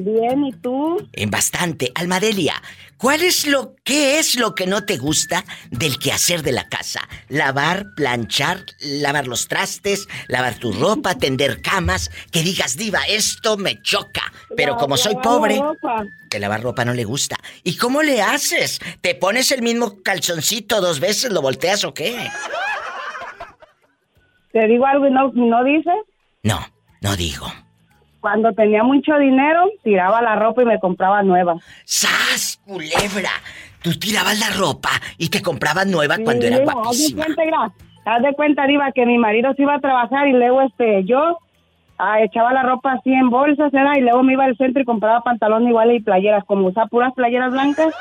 Bien, ¿y tú? En bastante. Almadelia, ¿cuál es lo qué es lo que no te gusta del quehacer de la casa? Lavar, planchar, lavar los trastes, lavar tu ropa, tender camas, que digas, "Diva, esto me choca." Pero como soy pobre, que lavar ropa no le gusta. ¿Y cómo le haces? ¿Te pones el mismo calzoncito dos veces, lo volteas o qué? Te digo algo y no, no dices. No, no digo. Cuando tenía mucho dinero, tiraba la ropa y me compraba nueva. ¡Sas, culebra! Tú tirabas la ropa y te comprabas nueva cuando era Sí, Haz de guapísima. cuenta, haz de cuenta, Diva, que mi marido se iba a trabajar y luego este, yo ah, echaba la ropa así en bolsas, ¿verdad? Y luego me iba al centro y compraba pantalón igual y playeras, como usaba puras playeras blancas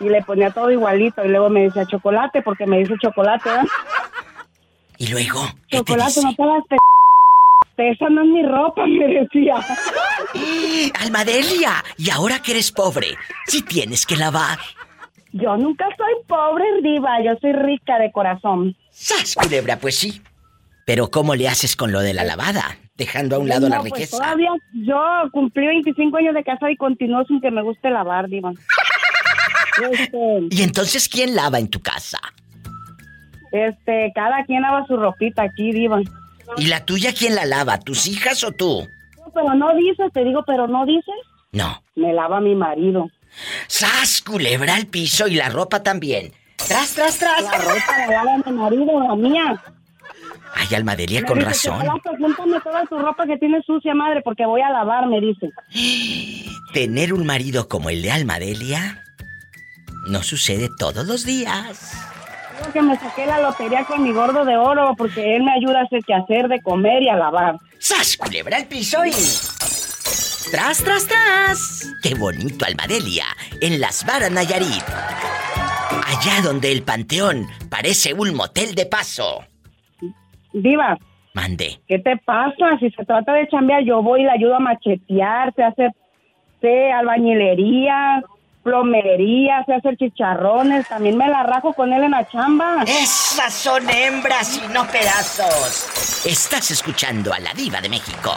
y le ponía todo igualito. Y luego me decía chocolate, porque me dice chocolate, ¿verdad? <laughs> Y luego, Chocolate, no te pe... Esa no es mi ropa, <laughs> me decía. Almadelia, y ahora que eres pobre, si tienes que lavar. Yo nunca soy pobre, Diva, yo soy rica de corazón. ¡Sas, culebra! Pues sí. Pero ¿cómo le haces con lo de la lavada? Dejando a un lado la pues, riqueza. todavía yo cumplí 25 años de casa y continúo sin que me guste lavar, Diva. Este, <laughs> ¿Y entonces quién lava en tu casa? este, cada quien lava su ropita aquí, Diva. ¿Y la tuya quién la lava? ¿Tus hijas o tú? Pero no dices, te digo, pero no dices. No. Me lava mi marido. ¡Sas, culebra al piso y la ropa también! ¡Tras, tras, tras! La ropa la lava mi marido, la mía. Ay, Almadelia, Me con dice, razón. "Chocolate, júntame toda tu ropa que tienes sucia, madre, porque voy a lavar, me dice. <gasps> Tener un marido como el de Almadelia no sucede todos los días. Digo que me saqué la lotería con mi gordo de oro porque él me ayuda a hacer que hacer de comer y a lavar. ¡Sas, culebra al piso y... ¡Tras, tras, tras! ¡Qué bonito, Almadelia! En Las Varas, Nayarit. Allá donde el panteón parece un motel de paso. Diva, Mande. ¿qué te pasa? Si se trata de chambear, yo voy y le ayudo a machetear, se hace sé, albañilería, plomería, se hace chicharrones, también me la rajo con él en la chamba. Esas son hembras y no pedazos. Estás escuchando a la diva de México.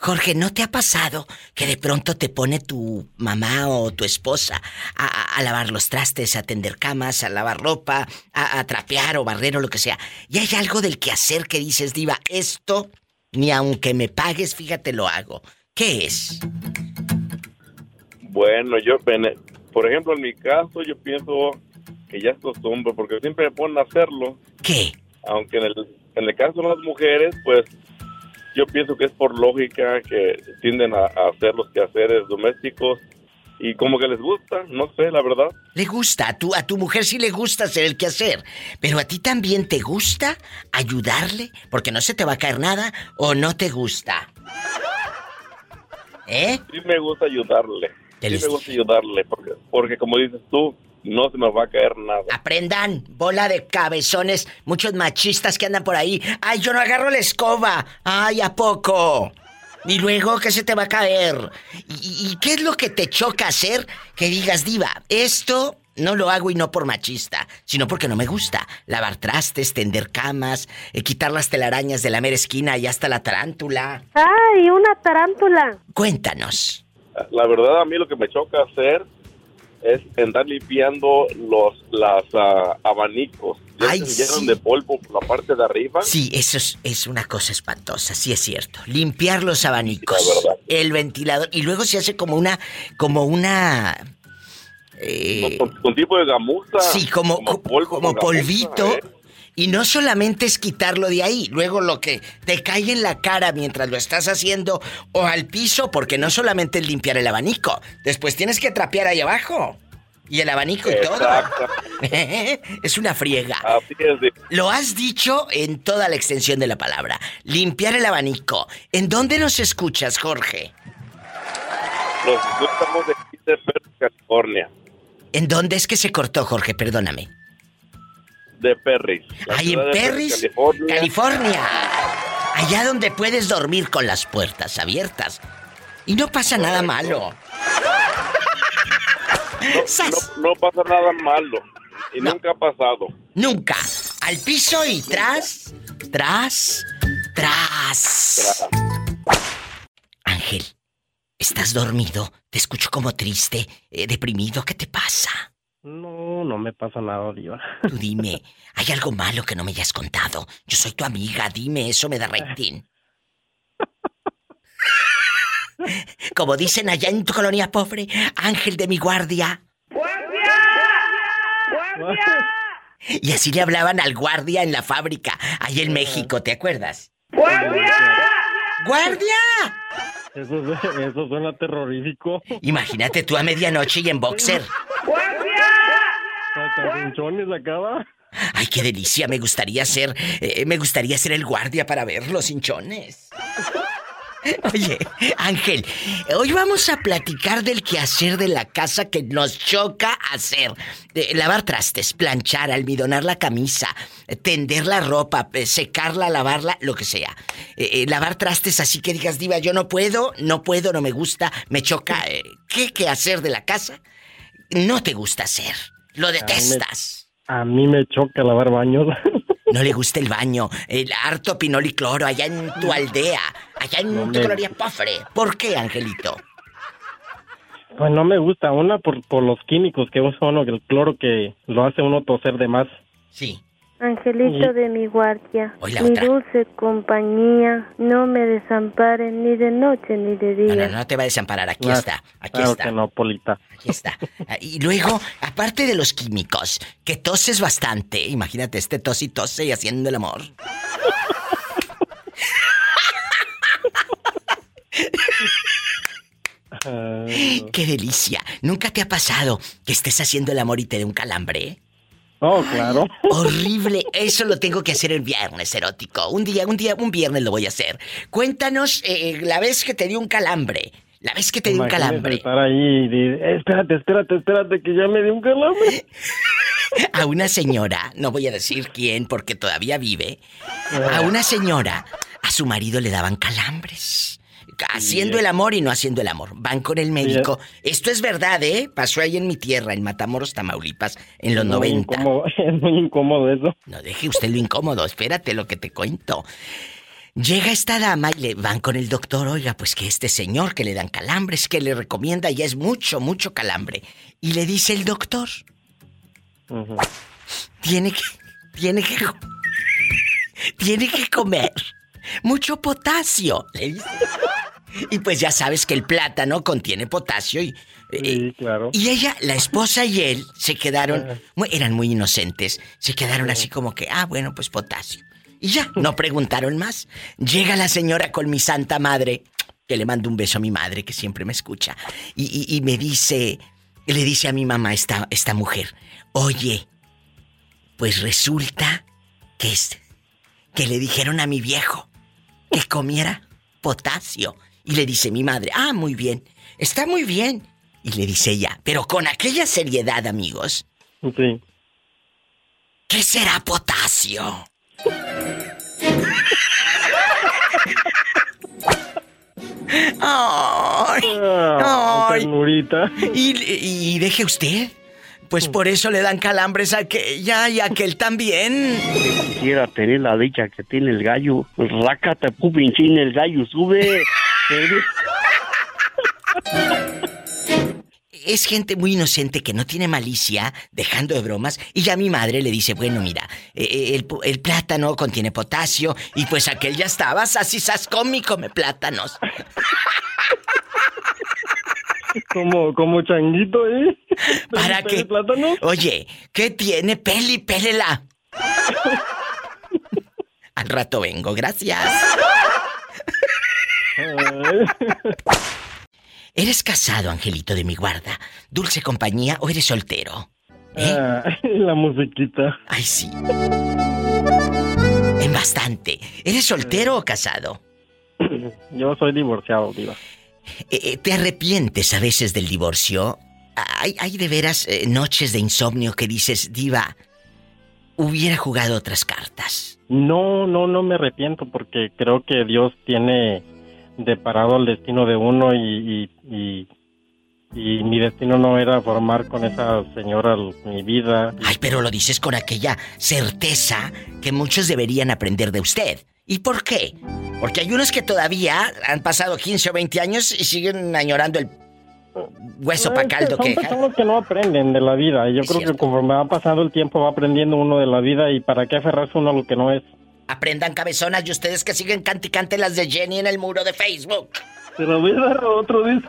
Jorge, ¿no te ha pasado que de pronto te pone tu mamá o tu esposa a lavar los trastes, a tender camas, a lavar ropa, a, a trapear o barrer o lo que sea? Y hay algo del quehacer que dices, diva, esto, ni aunque me pagues, fíjate, lo hago. ¿Qué es? Bueno, yo, en- por ejemplo, en mi caso, yo pienso que ya es costumbre, porque siempre me ponen a hacerlo. ¿Qué? Aunque en el, en el caso de las mujeres, pues yo pienso que es por lógica que tienden a, a hacer los quehaceres domésticos y como que les gusta, no sé, la verdad. Le gusta, a tu, a tu mujer sí le gusta hacer el quehacer, pero a ti también te gusta ayudarle, porque no se te va a caer nada o no te gusta. ¿Eh? Sí me gusta ayudarle. ¿Qué Sí me gusta ayudarle, porque, porque como dices tú, no se me va a caer nada. Aprendan, bola de cabezones, muchos machistas que andan por ahí. Ay, yo no agarro la escoba. Ay, ¿a poco? Y luego, ¿qué se te va a caer? ¿Y, y qué es lo que te choca hacer que digas, diva, esto no lo hago y no por machista, sino porque no me gusta. Lavar trastes, tender camas, eh, quitar las telarañas de la mera esquina y hasta la tarántula. ¡Ay, una tarántula! Cuéntanos. La verdad, a mí lo que me choca hacer es andar limpiando los las ah, abanicos. Ya Ay, se llenan sí. de polvo por la parte de arriba. Sí, eso es, es una cosa espantosa, sí es cierto. Limpiar los abanicos, La verdad. el ventilador, y luego se hace como una, como una... eh, Con, con tipo de gamuza. Sí, como, como, polvo como gamuza, polvito. ¿eh? Y no solamente es quitarlo de ahí, luego lo que te cae en la cara mientras lo estás haciendo o al piso, porque no solamente es limpiar el abanico, después tienes que trapear ahí abajo. Y el abanico y todo. <laughs> Es una friega. Así es. de- Lo has dicho en toda la extensión de la palabra. Limpiar el abanico. ¿En dónde nos escuchas, Jorge? Los estamos de California. ¿En dónde es que se cortó, Jorge? Perdóname. De Perris. Ahí en Perris, California. California. Allá donde puedes dormir con las puertas abiertas. Y no pasa nada malo. No, no pasa nada malo. Y nunca ha pasado. Nunca. Al piso y tras, tras, tras. Ángel, ¿estás dormido? Te escucho como triste, eh, deprimido. ¿Qué te pasa? No, no me pasa nada, Diva. Tú dime, <laughs> ¿hay algo malo que no me hayas contado? Yo soy tu amiga, dime, eso me da rating. <laughs> Como dicen allá en tu colonia pobre, ángel de mi guardia. <laughs> Y así le hablaban al guardia en la fábrica, allá en México, ¿te acuerdas? ¡Guardia! ¡Guardia! Eso, <laughs> eso suena terrorífico. Imagínate tú a medianoche y en boxer. Acaba. Ay, qué delicia, me gustaría ser, eh, me gustaría ser el guardia para ver los hinchones. <laughs> Oye, Ángel, hoy vamos a platicar del quehacer de la casa que nos choca hacer. Lavar trastes, planchar, almidonar la camisa, eh, tender la ropa, eh, secarla, lavarla, lo que sea. Eh, eh, lavar trastes así que digas, diva, yo no puedo, no puedo, no me gusta, me choca. ¿Qué quehacer de la casa no te gusta hacer? Lo detestas. A mí me choca lavar baños. No le gusta el baño, el harto pinol y cloro allá en tu <laughs> aldea, allá en No colonia pofre. ¿Por qué, Angelito? Pues no me gusta. Una por, por los químicos que usa uno, el cloro que lo hace uno toser de más. Sí. Angelito de mi guardia, mi otra. dulce compañía, no me desamparen ni de noche ni de No, día. no, no te va a desamparar, aquí Ah, está, aquí claro está. que no, Polita. Aquí está. Y luego, aparte de los químicos, que toses bastante, imagínate este tos y tose y haciendo el amor. ¡Qué delicia! ¿Nunca te ha pasado que estés haciendo el amor y te dé un calambre? Oh, claro. Horrible. Eso lo tengo que hacer el viernes, erótico. Un día, un día, un viernes lo voy a hacer. Cuéntanos eh, la vez que te dio un calambre. La vez que te dio un calambre. estar ahí y decir, "Eh, espérate, espérate, espérate, que ya me dio un calambre. <laughs> A una señora, no voy a decir quién porque todavía vive, a una señora, a su marido le daban calambres. Haciendo el amor y no haciendo el amor. Van con el médico. Esto es verdad, ¿eh? Pasó ahí en mi tierra, en Matamoros, Tamaulipas, en los Muy 90. incómodo, <laughs> es muy incómodo eso. No deje usted lo incómodo, espérate lo que te cuento. Llega esta dama y le van con el doctor, oiga, pues que este señor que le dan calambres, que le recomienda ya es mucho, mucho calambre. Y le dice el doctor, tiene que, tiene que, tiene que comer mucho potasio. le dice. Y pues ya sabes que el plátano contiene potasio y... eh, claro. Y ella, la esposa y él se quedaron, eran muy inocentes, se quedaron así como que, ah, bueno, pues potasio. Y ya, no preguntaron más. Llega la señora con mi santa madre, que le mando un beso a mi madre, que siempre me escucha, y, y- y me dice, le dice a mi mamá esta, esta mujer, oye, pues resulta que es, que le dijeron a mi viejo que comiera potasio. Y le dice mi madre, ah, muy bien, está muy bien. Y le dice ella, pero con aquella seriedad, amigos. Sí. ¿Qué será potasio? Ay, <laughs> Ah, ay. ternurita. Y, y deje usted. Pues por eso le dan calambres a aquella y a aquel también. Quisiera tener la dicha que tiene el gallo. Pues rácate, pupinchín, el gallo sube. Es gente muy inocente que no tiene malicia, dejando de bromas, y ya mi madre le dice, bueno, mira, eh, eh, el, pu- el plátano contiene potasio, y pues aquel ya estaba, así sas come y come plátanos. <laughs> Como, como changuito, ¿eh? <laughs> ¿Para qué? Oye, ¿qué tiene? Peli, pélela. <laughs> Al rato vengo, gracias. <laughs> ¿Eres casado, Angelito de mi guarda? ¿Dulce compañía o eres soltero? Ah, la musiquita. Ay, sí. En bastante. ¿Eres soltero o casado? Yo soy divorciado, diva. Eh, eh, ¿Te arrepientes a veces del divorcio? ¿Hay, hay de veras eh, noches de insomnio que dices, diva, hubiera jugado otras cartas? No, no, no me arrepiento porque creo que Dios tiene deparado el destino de uno y, y, y, y mi destino no era formar con esa señora mi vida. Ay, pero lo dices con aquella certeza que muchos deberían aprender de usted. ¿Y por qué? Porque hay unos que todavía han pasado 15 o 20 años y siguen añorando el hueso pa' Es que caldo son que... personas que no aprenden de la vida. Yo creo que conforme va pasando el tiempo va aprendiendo uno de la vida y para qué aferrarse uno a lo que no es. Aprendan cabezonas y ustedes que siguen cante y cante las de Jenny en el muro de Facebook. Se lo voy a dar a otro, dice.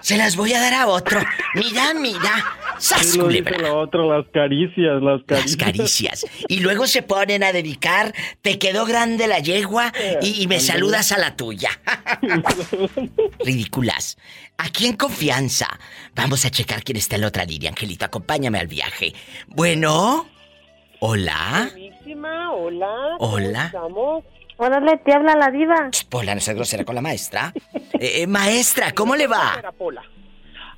Se las voy a dar a otro. Mira, mira. ¡Sas, lo dice culebra! la otra, las caricias, las Las caricias. caricias. Y luego se ponen a dedicar, te quedó grande la yegua y, y me saludas a la tuya. <laughs> Ridículas. Aquí en confianza. Vamos a checar quién está en la otra línea, Angelito. Acompáñame al viaje. Bueno. Hola. Buenísima, hola. ¿cómo Hola. estamos? Órale, te habla la diva. Pola, no seas grosera con la maestra. Eh, eh, maestra, ¿cómo le va?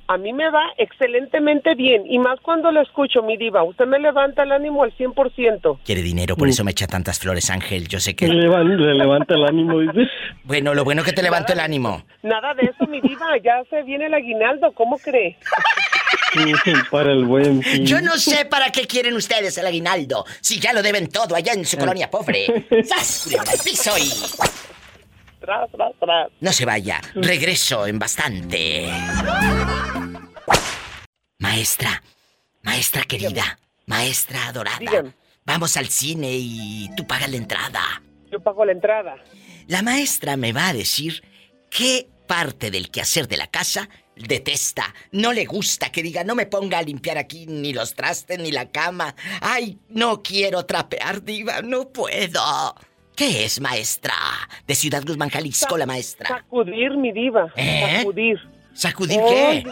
A mí me va excelentemente bien, y más cuando lo escucho, mi diva. Usted me levanta el ánimo al 100%. Quiere dinero, por eso me echa tantas flores, Ángel. Yo sé que. Le levan- le levanta el ánimo, dice. <laughs> Bueno, lo bueno que te levanto el ánimo. Nada de eso, mi diva. Ya se viene el aguinaldo, ¿cómo cree? Para el buen fin. Yo no sé para qué quieren ustedes el aguinaldo, si ya lo deben todo allá en su colonia pobre. ¡Sas! piso y... Tras, tras, tras. No se vaya, regreso en bastante. Maestra, maestra querida, maestra adorada. Dígame. Vamos al cine y tú pagas la entrada. Yo pago la entrada. La maestra me va a decir qué parte del quehacer de la casa detesta, no le gusta que diga no me ponga a limpiar aquí ni los trastes ni la cama. Ay, no quiero trapear, diva, no puedo. ¿Qué es, maestra? De Ciudad Guzmán, Jalisco, la maestra. Sacudir, mi diva. ¿Eh? Sacudir. ¿Sacudir qué?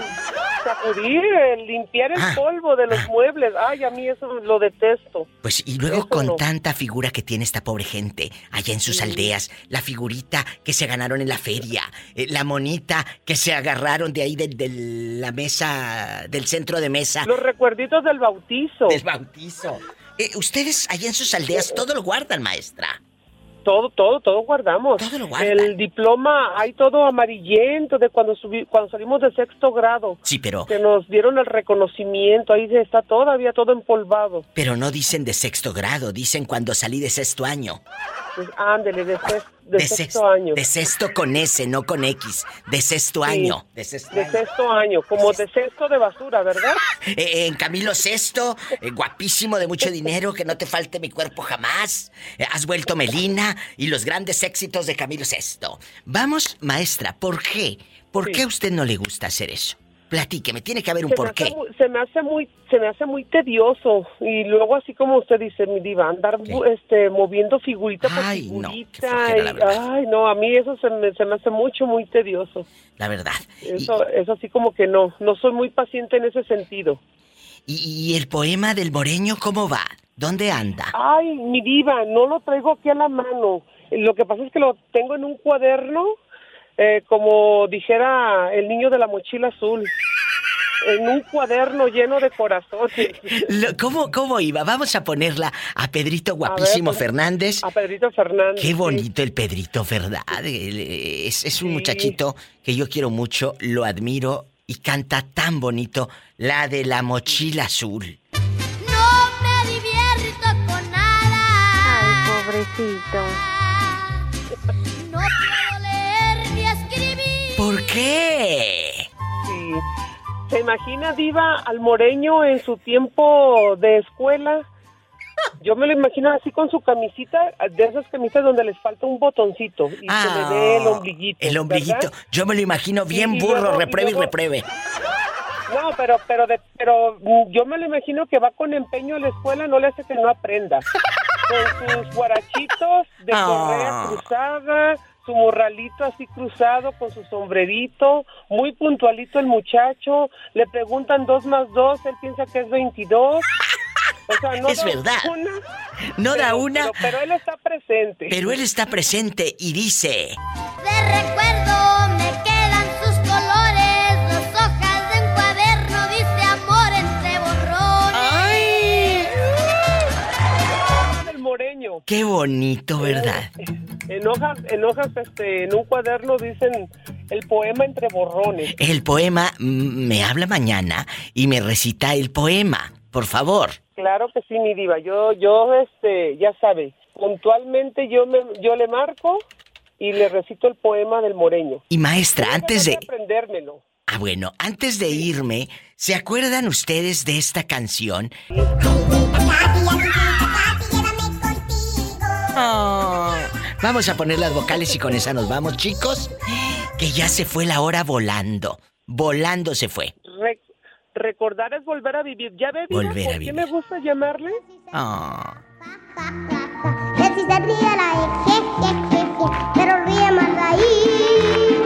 Sacudir, limpiar el Ah, polvo de los muebles. Ay, a mí eso lo detesto. Pues y luego Eso con no. tanta figura que tiene esta pobre gente allá en sus Sí. aldeas, la figurita que se ganaron en la feria, eh, la monita que se agarraron de ahí de, de la mesa, del centro de mesa. Los recuerditos del bautizo. Del bautizo. Eh, ustedes allá en sus aldeas todo lo guardan, maestra. Todo, todo, todo guardamos. Todo lo guardan. El diploma, hay todo amarillento de cuando subí, cuando salimos de sexto grado. Sí, pero Que nos dieron el reconocimiento, ahí está todavía todo empolvado. pero no dicen de sexto grado, dicen cuando salí de sexto año. Pues ándele, de, sex- de De sexto sex- año. De sexto con S, no con X. De sexto Sí. año. De sexto De año. sexto año, como de sexto de basura, ¿verdad? <laughs> Eh, en Camilo Sexto, eh, guapísimo de mucho dinero, que no te falte mi cuerpo jamás. Eh, has vuelto Melina y los grandes éxitos de Camilo Sexto. Vamos, maestra, ¿por qué? ¿Por qué a usted no le gusta hacer eso? Platíqueme, tiene que haber un se me, hace porqué. se me hace muy se me hace muy tedioso y luego así como usted dice mi diva andar este moviendo figurita por Ay, no, figurita flojera, la y- verdad. ay no a mí eso se me, se me hace mucho muy tedioso La verdad. eso eso así como que no no soy muy paciente en ese sentido ¿Y, y el poema del Moreño cómo va? ¿Dónde anda? ay mi diva no lo traigo aquí a la mano lo que pasa es que lo tengo en un cuaderno eh, como dijera el niño de la mochila azul en un cuaderno lleno de corazones Lo- ¿Cómo, ¿Cómo iba? Vamos a ponerla a Pedrito Guapísimo pues, Fernández. A Pedrito Fernández. Qué sí. bonito el Pedrito, ¿verdad? Eh, Es, es un muchachito que yo quiero mucho, lo admiro y canta tan bonito la de la mochila azul. No me divierto con nada. Ay, pobrecito. Qué? Sí. ¿Se imagina, Diva, al moreño en su tiempo de escuela? Yo me lo imagino así con su camisita, de esas camisas donde les falta un botoncito y se le ve el ombliguito. Ah, El ombliguito. ¿verdad? Yo me lo imagino bien burro, y repruebe y repruebe. No, pero pero de, pero yo me lo imagino que va con empeño a la escuela, no le hace que no aprenda. Con sus guarachitos de Ah. correa cruzada, su morralito así cruzado con su sombrerito, muy puntualito el muchacho, le preguntan dos más dos, él piensa que es 22. O sea, no <laughs> Es da verdad. una, No da pero- una, Pero, pero él está presente. pero él está presente y dice... De recuerdo Qué bonito, ¿verdad? En hojas, en hojas, este, en un cuaderno dicen el poema entre borrones. El poema me habla mañana y me recita el poema, por favor. Claro que sí, mi diva. Yo, yo, este, ya sabe, puntualmente yo me, yo le marco y le recito el poema del moreño. Y maestra, antes de... aprendérmelo. Ah, bueno, antes de irme, ¿se acuerdan ustedes de esta canción? Oh, <laughs> Vamos a poner las vocales y con esa nos vamos, chicos. Que ya se fue la hora volando. Volando se fue. Re- recordar es volver a vivir. ¿Ya ve, diva, Volver a por qué me gusta llamarle? Oh. Que si se ríe la je, je, je, je, pero ríe más de ahí,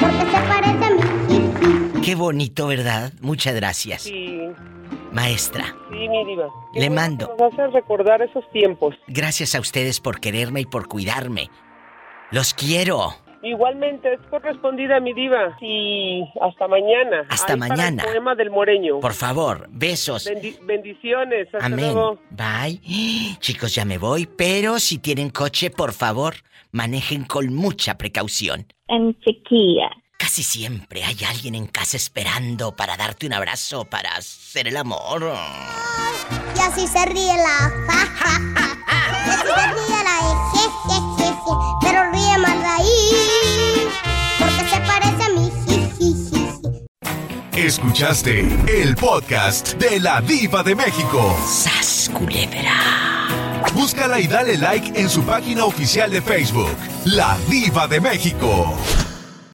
porque se parece a mí. Qué bonito, ¿verdad? Muchas gracias. Sí, Maestra, sí, mi diva. Qué Le mando. Nos hace recordar esos tiempos. gracias a ustedes por quererme y por cuidarme. Los quiero. Igualmente, es correspondida, mi diva. Y hasta mañana. Hasta Ahí para mañana. El poema del moreño. Por favor, besos. Bendi- bendiciones. Hasta Amén. luego. Bye. <gasps> Chicos, ya me voy, pero si tienen coche, por favor, manejen con mucha precaución. En chiquilla. Casi siempre hay alguien en casa esperando para darte un abrazo, para hacer el amor. Y así se ríe la ja, ja, ja. Y así se ríe la je, je, je, je, pero ríe más de ahí, porque se parece a mí. Escuchaste el podcast de la Diva de México. ¡Sas, culebra! Búscala y dale like en su página oficial de Facebook, La Diva de México.